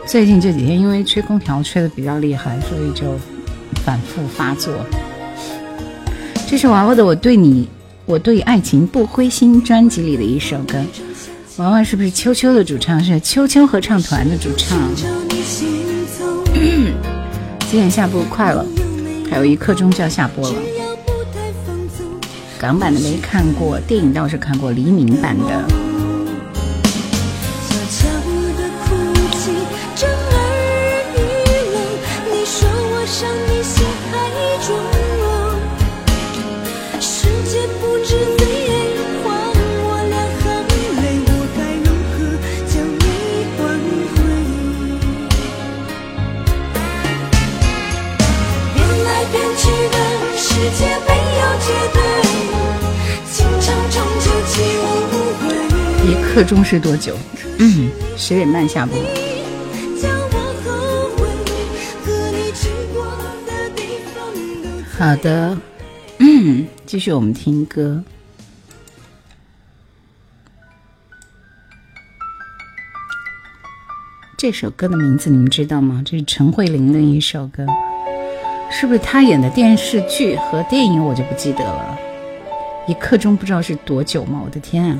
S1: 最近这几天因为吹空调吹的比较厉害，所以就反复发作。这是娃娃的《我对你我对爱情不灰心》专辑里的一首歌。娃娃是不是秋秋的主唱？是秋秋合唱团的主唱。几点下播？快了，还有一刻钟就要下播了。港版的没看过，电影倒是看过《黎明版的》。刻钟是多久？嗯，十点半下播。好的，嗯，继续我们听歌。这首歌的名字你们知道吗？这是陈慧琳的一首歌，是不是？她演的电视剧和电影我就不记得了。一刻钟不知道是多久吗？我的天啊！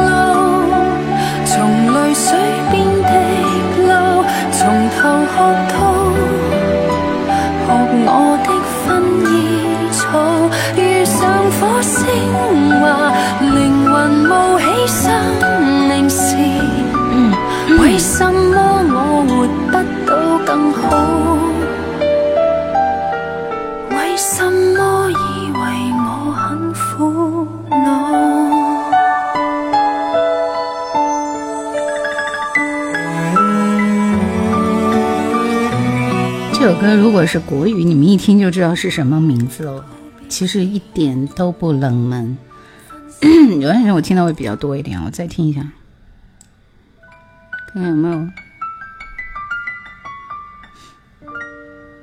S3: 为什么我活不到更好？为什么以为我很苦恼？
S1: 这首歌如果是国语，你们一听就知道是什么名字哦。其实一点都不冷门。有些人我听到会比较多一点，我再听一下，看看有没有。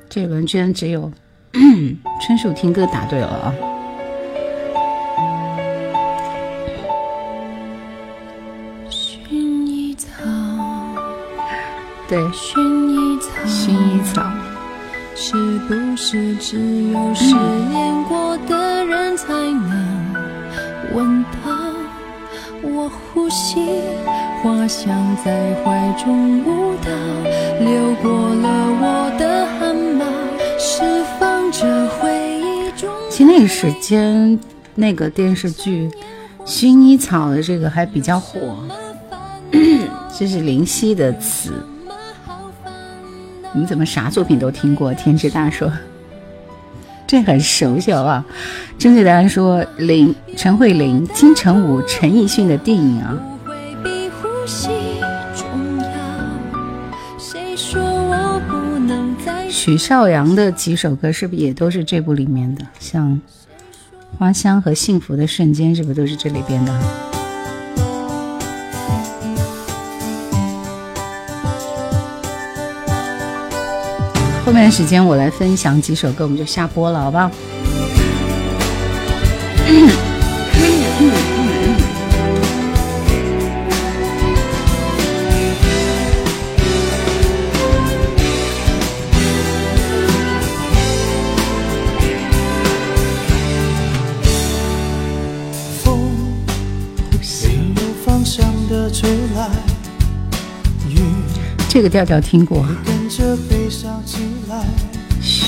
S1: 这一轮居然只有 春树听歌答对了啊！
S3: 薰衣草，
S1: 对，
S3: 薰衣草，
S1: 薰衣草，
S3: 是不是只有失恋过的人才能？闻到我呼吸，花香在怀中舞蹈，流过了我的汗毛，释放着回忆。
S1: 其实那个时间，那个电视剧《薰衣草》的这个还比较火，这是林夕的词，你怎么啥作品都听过？天之大说。这很熟悉，好不好？正确答案说林陈慧琳、金城武、陈奕迅的电影啊。许绍洋的几首歌是不是也都是这部里面的？像花香和幸福的瞬间是不是都是这里边的？后面的时间我来分享几首歌，我们就下播了，好不好？这个调调听过。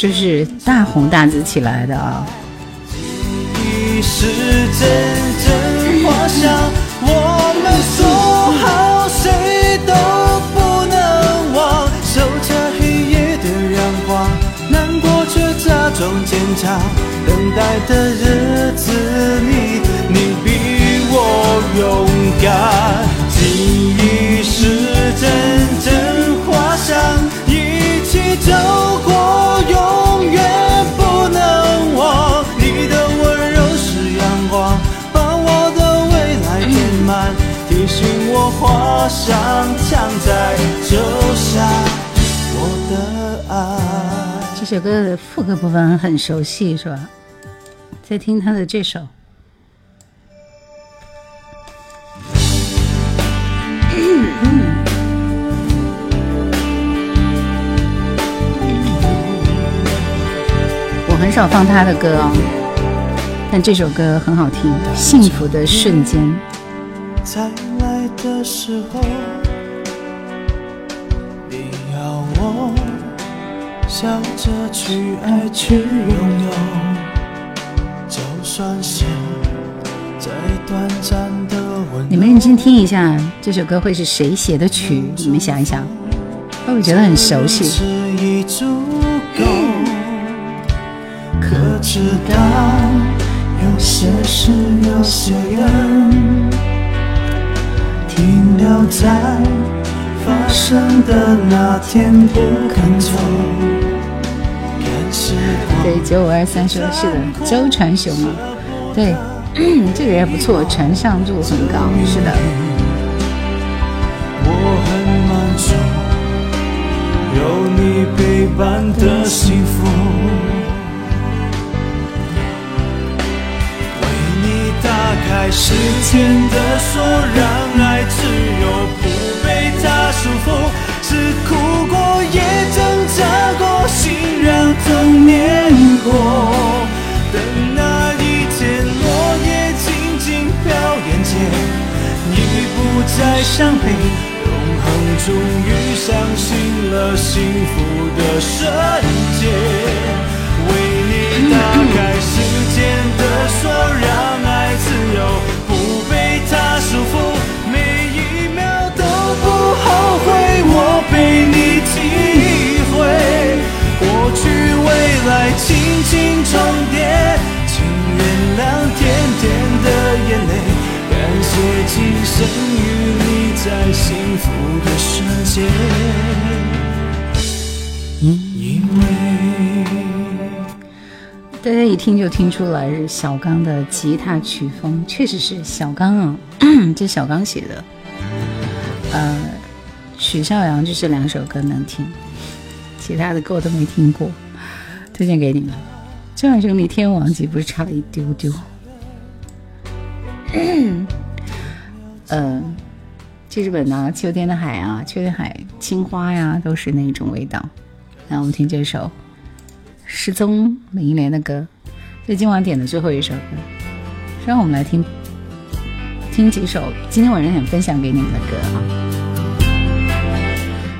S1: 这是大红大紫起来的啊。
S2: 记忆是阵阵花香，我们说好谁都不能忘。守着黑夜的阳光，难过却假装坚强。等待的日子里，你比我勇敢。记忆是阵阵花香，一起走。我想藏在就下，我的爱。
S1: 这首歌的副歌部分很熟悉，是吧？再听他的这首。我很少放他的歌，但这首歌很好听，《幸福的瞬间》。
S2: 你
S1: 们认真听一下这首歌会是谁写的曲？你们想一想，会不会觉得很熟悉？
S2: 可知道有些事有些人。停留在发生的那天，
S1: 九五二三说的是的，周传雄啊，对，这个也不错，传唱度很高，是的。
S2: 我很满足，有你陪伴的幸福，为你打开时间的锁，让。天空，等那一天落叶静静飘眼前，你不再相陪。永恒终于相信了幸福的瞬间，为你打开时间的锁，让爱自由，不被它束缚，每一秒都不后悔。我陪你。去未来，轻轻重叠，请原谅点点的眼泪，感谢今生与你在幸福的瞬间，因为
S1: 大家一听就听出来是小刚的吉他曲风，确实是小刚啊，这小刚写的，呃，许绍洋就这两首歌能听。其他的歌我都没听过，推荐给你们。这样就离天王级不是差了一丢丢。嗯，去日本呢，《秋天的海》啊，《秋天海》、《青花》呀，都是那种味道。那我们听这首《失踪》梅艳莲的歌，这今晚点的最后一首歌，让我们来听听几首今天晚上想分享给你们的歌啊。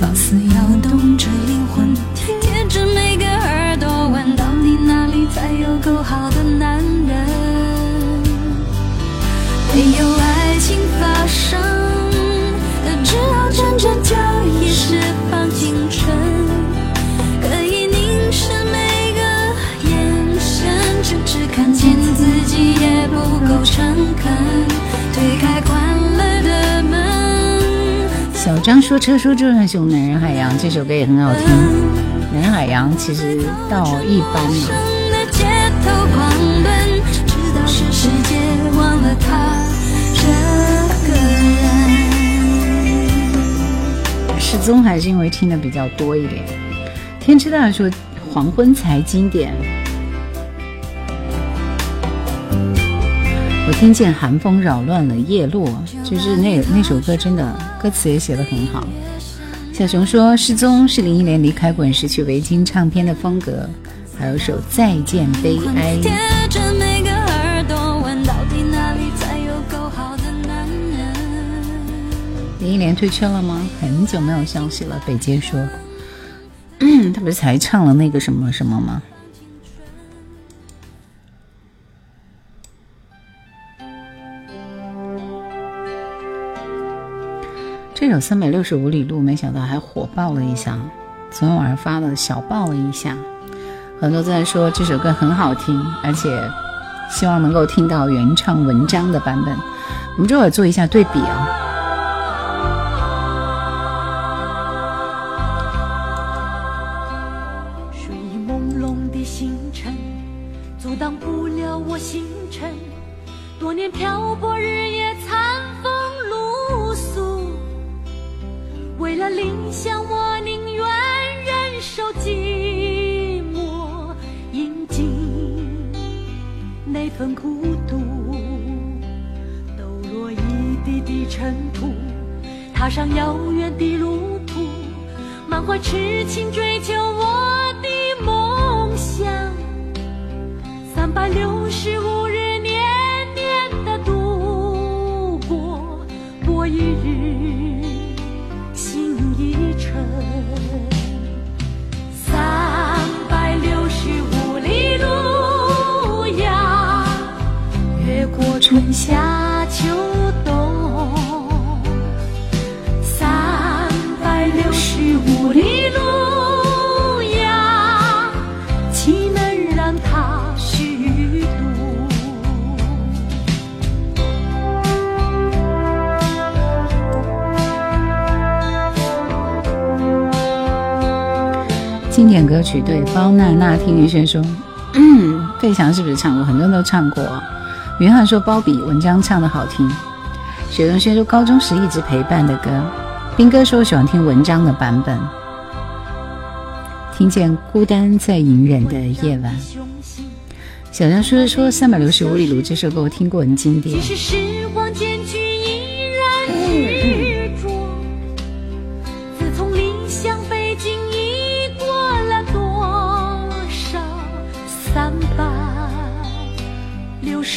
S5: 放肆摇动着灵魂，贴着每个耳朵问：到底哪里才有够好的男人？没有。
S1: 小张说：“车说周传熊男人海洋》这首歌也很好听，《男人海洋》其实倒一般
S5: 了。”
S1: 失踪还是因为听的比较多一点。天之大说黄昏才经典。听见寒风扰乱了叶落，就是那那首歌，真的歌词也写的很好。小熊说，失踪是林忆莲离开滚石去围巾唱片的风格，还有首再见悲哀。林忆莲退圈了吗？很久没有消息了。北街说，他不是才唱了那个什么什么吗？这首三百六十五里路，没想到还火爆了一下。昨天晚上发了，小爆了一下，很多在说这首歌很好听，而且希望能够听到原唱文章的版本。我们这会儿做一下对比啊。
S3: 青春。
S1: 娜娜听雨轩说，费翔是不是唱过？很多人都唱过。云汉说，包比文章唱的好听。雪冬轩说，高中时一直陪伴的歌。兵哥说，我喜欢听文章的版本。听见孤单在隐忍的夜晚。小江叔叔说，三百六十五里路这首歌我听过，很经典。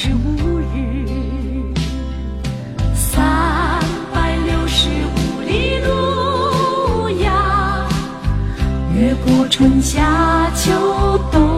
S3: 十五日，三百六十五里路呀，越过春夏秋冬。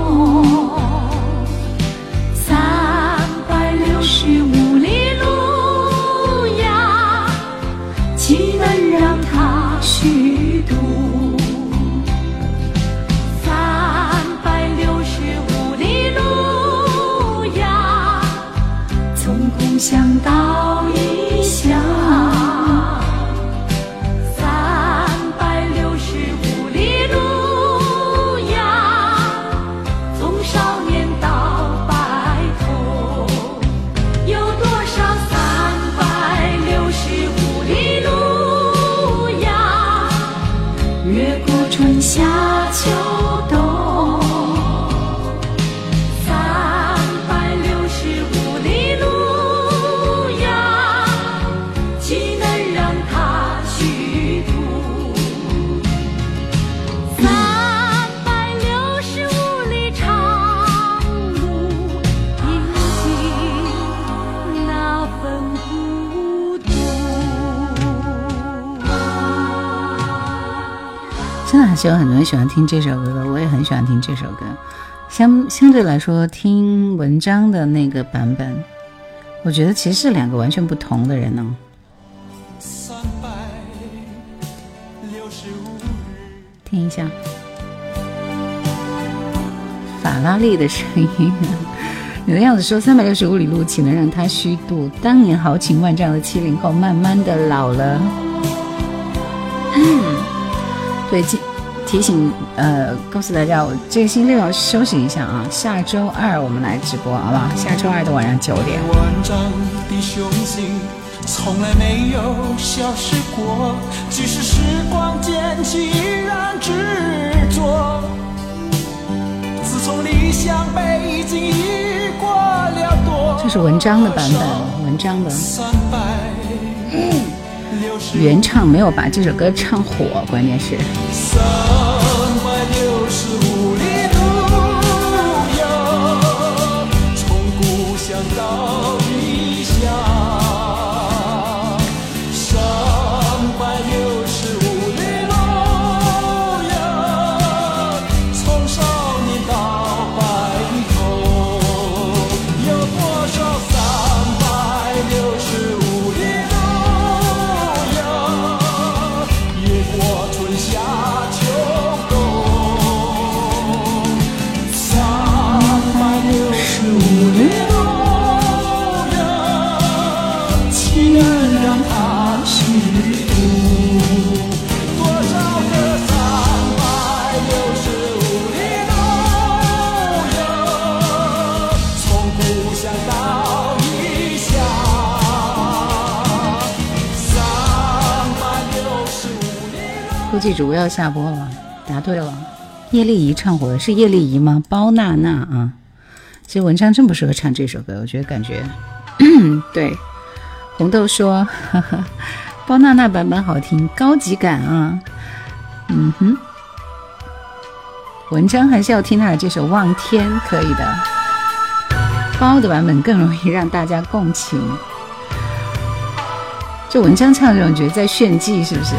S3: 有
S2: 很多人喜欢听这首歌，我也很喜欢听这首歌。相相对来说，听文章的那个版本，我觉得其实是两个完全不同的人呢。听一下，法拉利的声音。你的样子说，三百六十五里路，岂能让他虚度？当年豪情万丈的七零后，慢慢的老了。嗯，对今。提醒呃，告诉大家，我这个星期六要休息一下啊，下周二我们来直播，好不好？下周二的晚上九点。这是文章的版本，文章的。原唱没有把这首歌唱火，关键是。记住，我要下播了，答对了。叶丽仪唱火的是叶丽仪吗？包娜娜啊，其实文章真不适合唱这首歌，我觉得感觉 对。红豆说 包娜娜版本好听，高级感啊。嗯哼，文章还是要听他的这首《望天》，可以的。包的版本更容易让大家共情。就文章唱这种，觉得在炫技，是不是？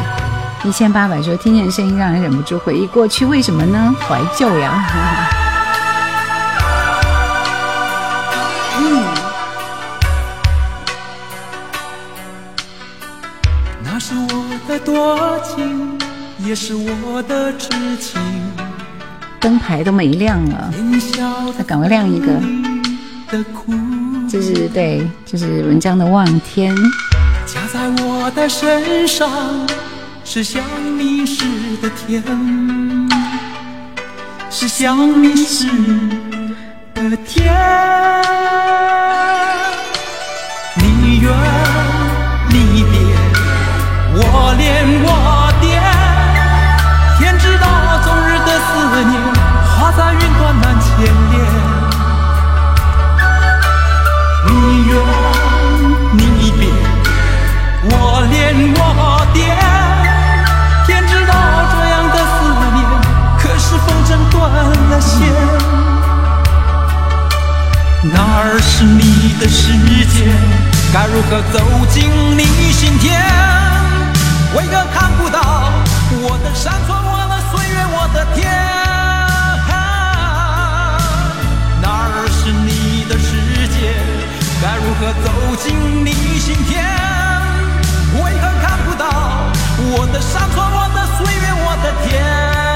S2: 一千八百说，听见声音让人忍不住回忆过去，为什么呢？怀旧呀。嗯，那是我的多情，也是我的痴情。灯牌都没亮了，再赶快亮一个。这是对，这是文章的望天。加在我的身上。是想你时的甜，是想你时的甜。那儿是你的世界，该如何走进你心田？为何看不到我的山川、我的岁月，我的天？那儿是你的世界，该如何走进你心田？为何看不到我的山川、我的岁月，我的天？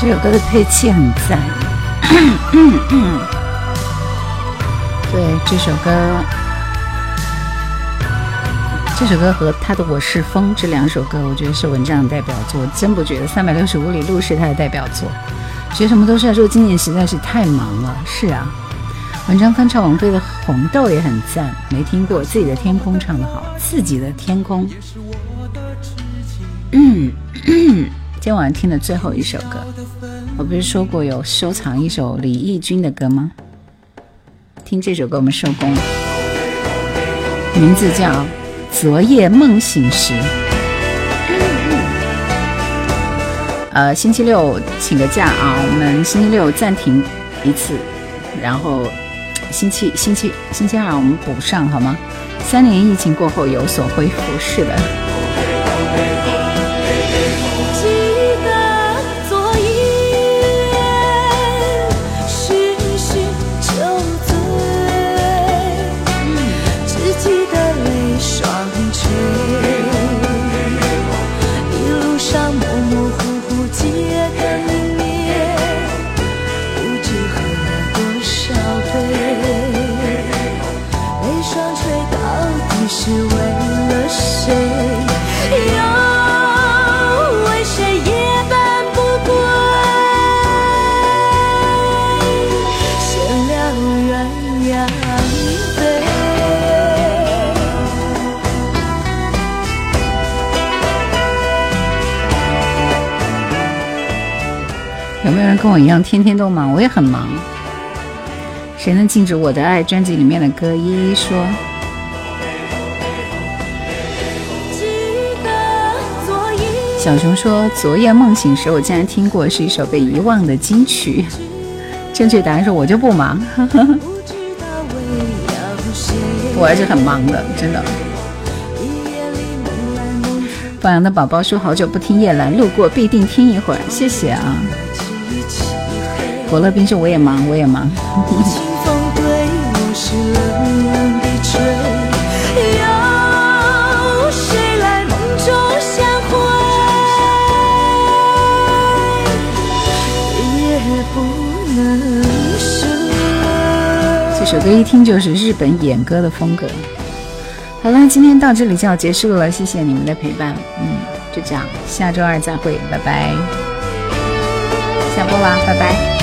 S2: 这首歌的配器很赞，对这首歌，这首歌和他的《我是风》这两首歌，我觉得是文章的代表作。真不觉得《三百六十五里路》是他的代表作。学什么都是说，今年实在是太忙了。是啊，文章翻唱王菲的《红豆》也很赞，没听过。自己的天空唱的好，自己的天空。今天晚上听的最后一首歌，我不是说过有收藏一首李翊君的歌吗？听这首歌我们收工，名字叫《昨夜梦醒时》。呃，星期六请个假啊，我们星期六暂停一次，然后
S3: 星期星期星期二我们补上好吗？三年疫情过后有所恢复，是的。跟我一样，天天都忙，我也很忙。谁能禁止我的爱专辑里面的歌一一说？小熊说：“昨夜梦醒时，我竟然听过，是一首被遗忘的金曲。”正确答案是我就不忙，我还是很忙的，真的。放羊的宝宝说：“好久不听夜来路过，必定听一会儿。”谢谢啊。伯乐冰室，我也忙，我也忙。这首歌一听就是日本演歌的风格。好了，今天到这里就要结束了，谢谢你们的陪伴。嗯，就这样，下周二再会，拜拜。下播啦，拜拜。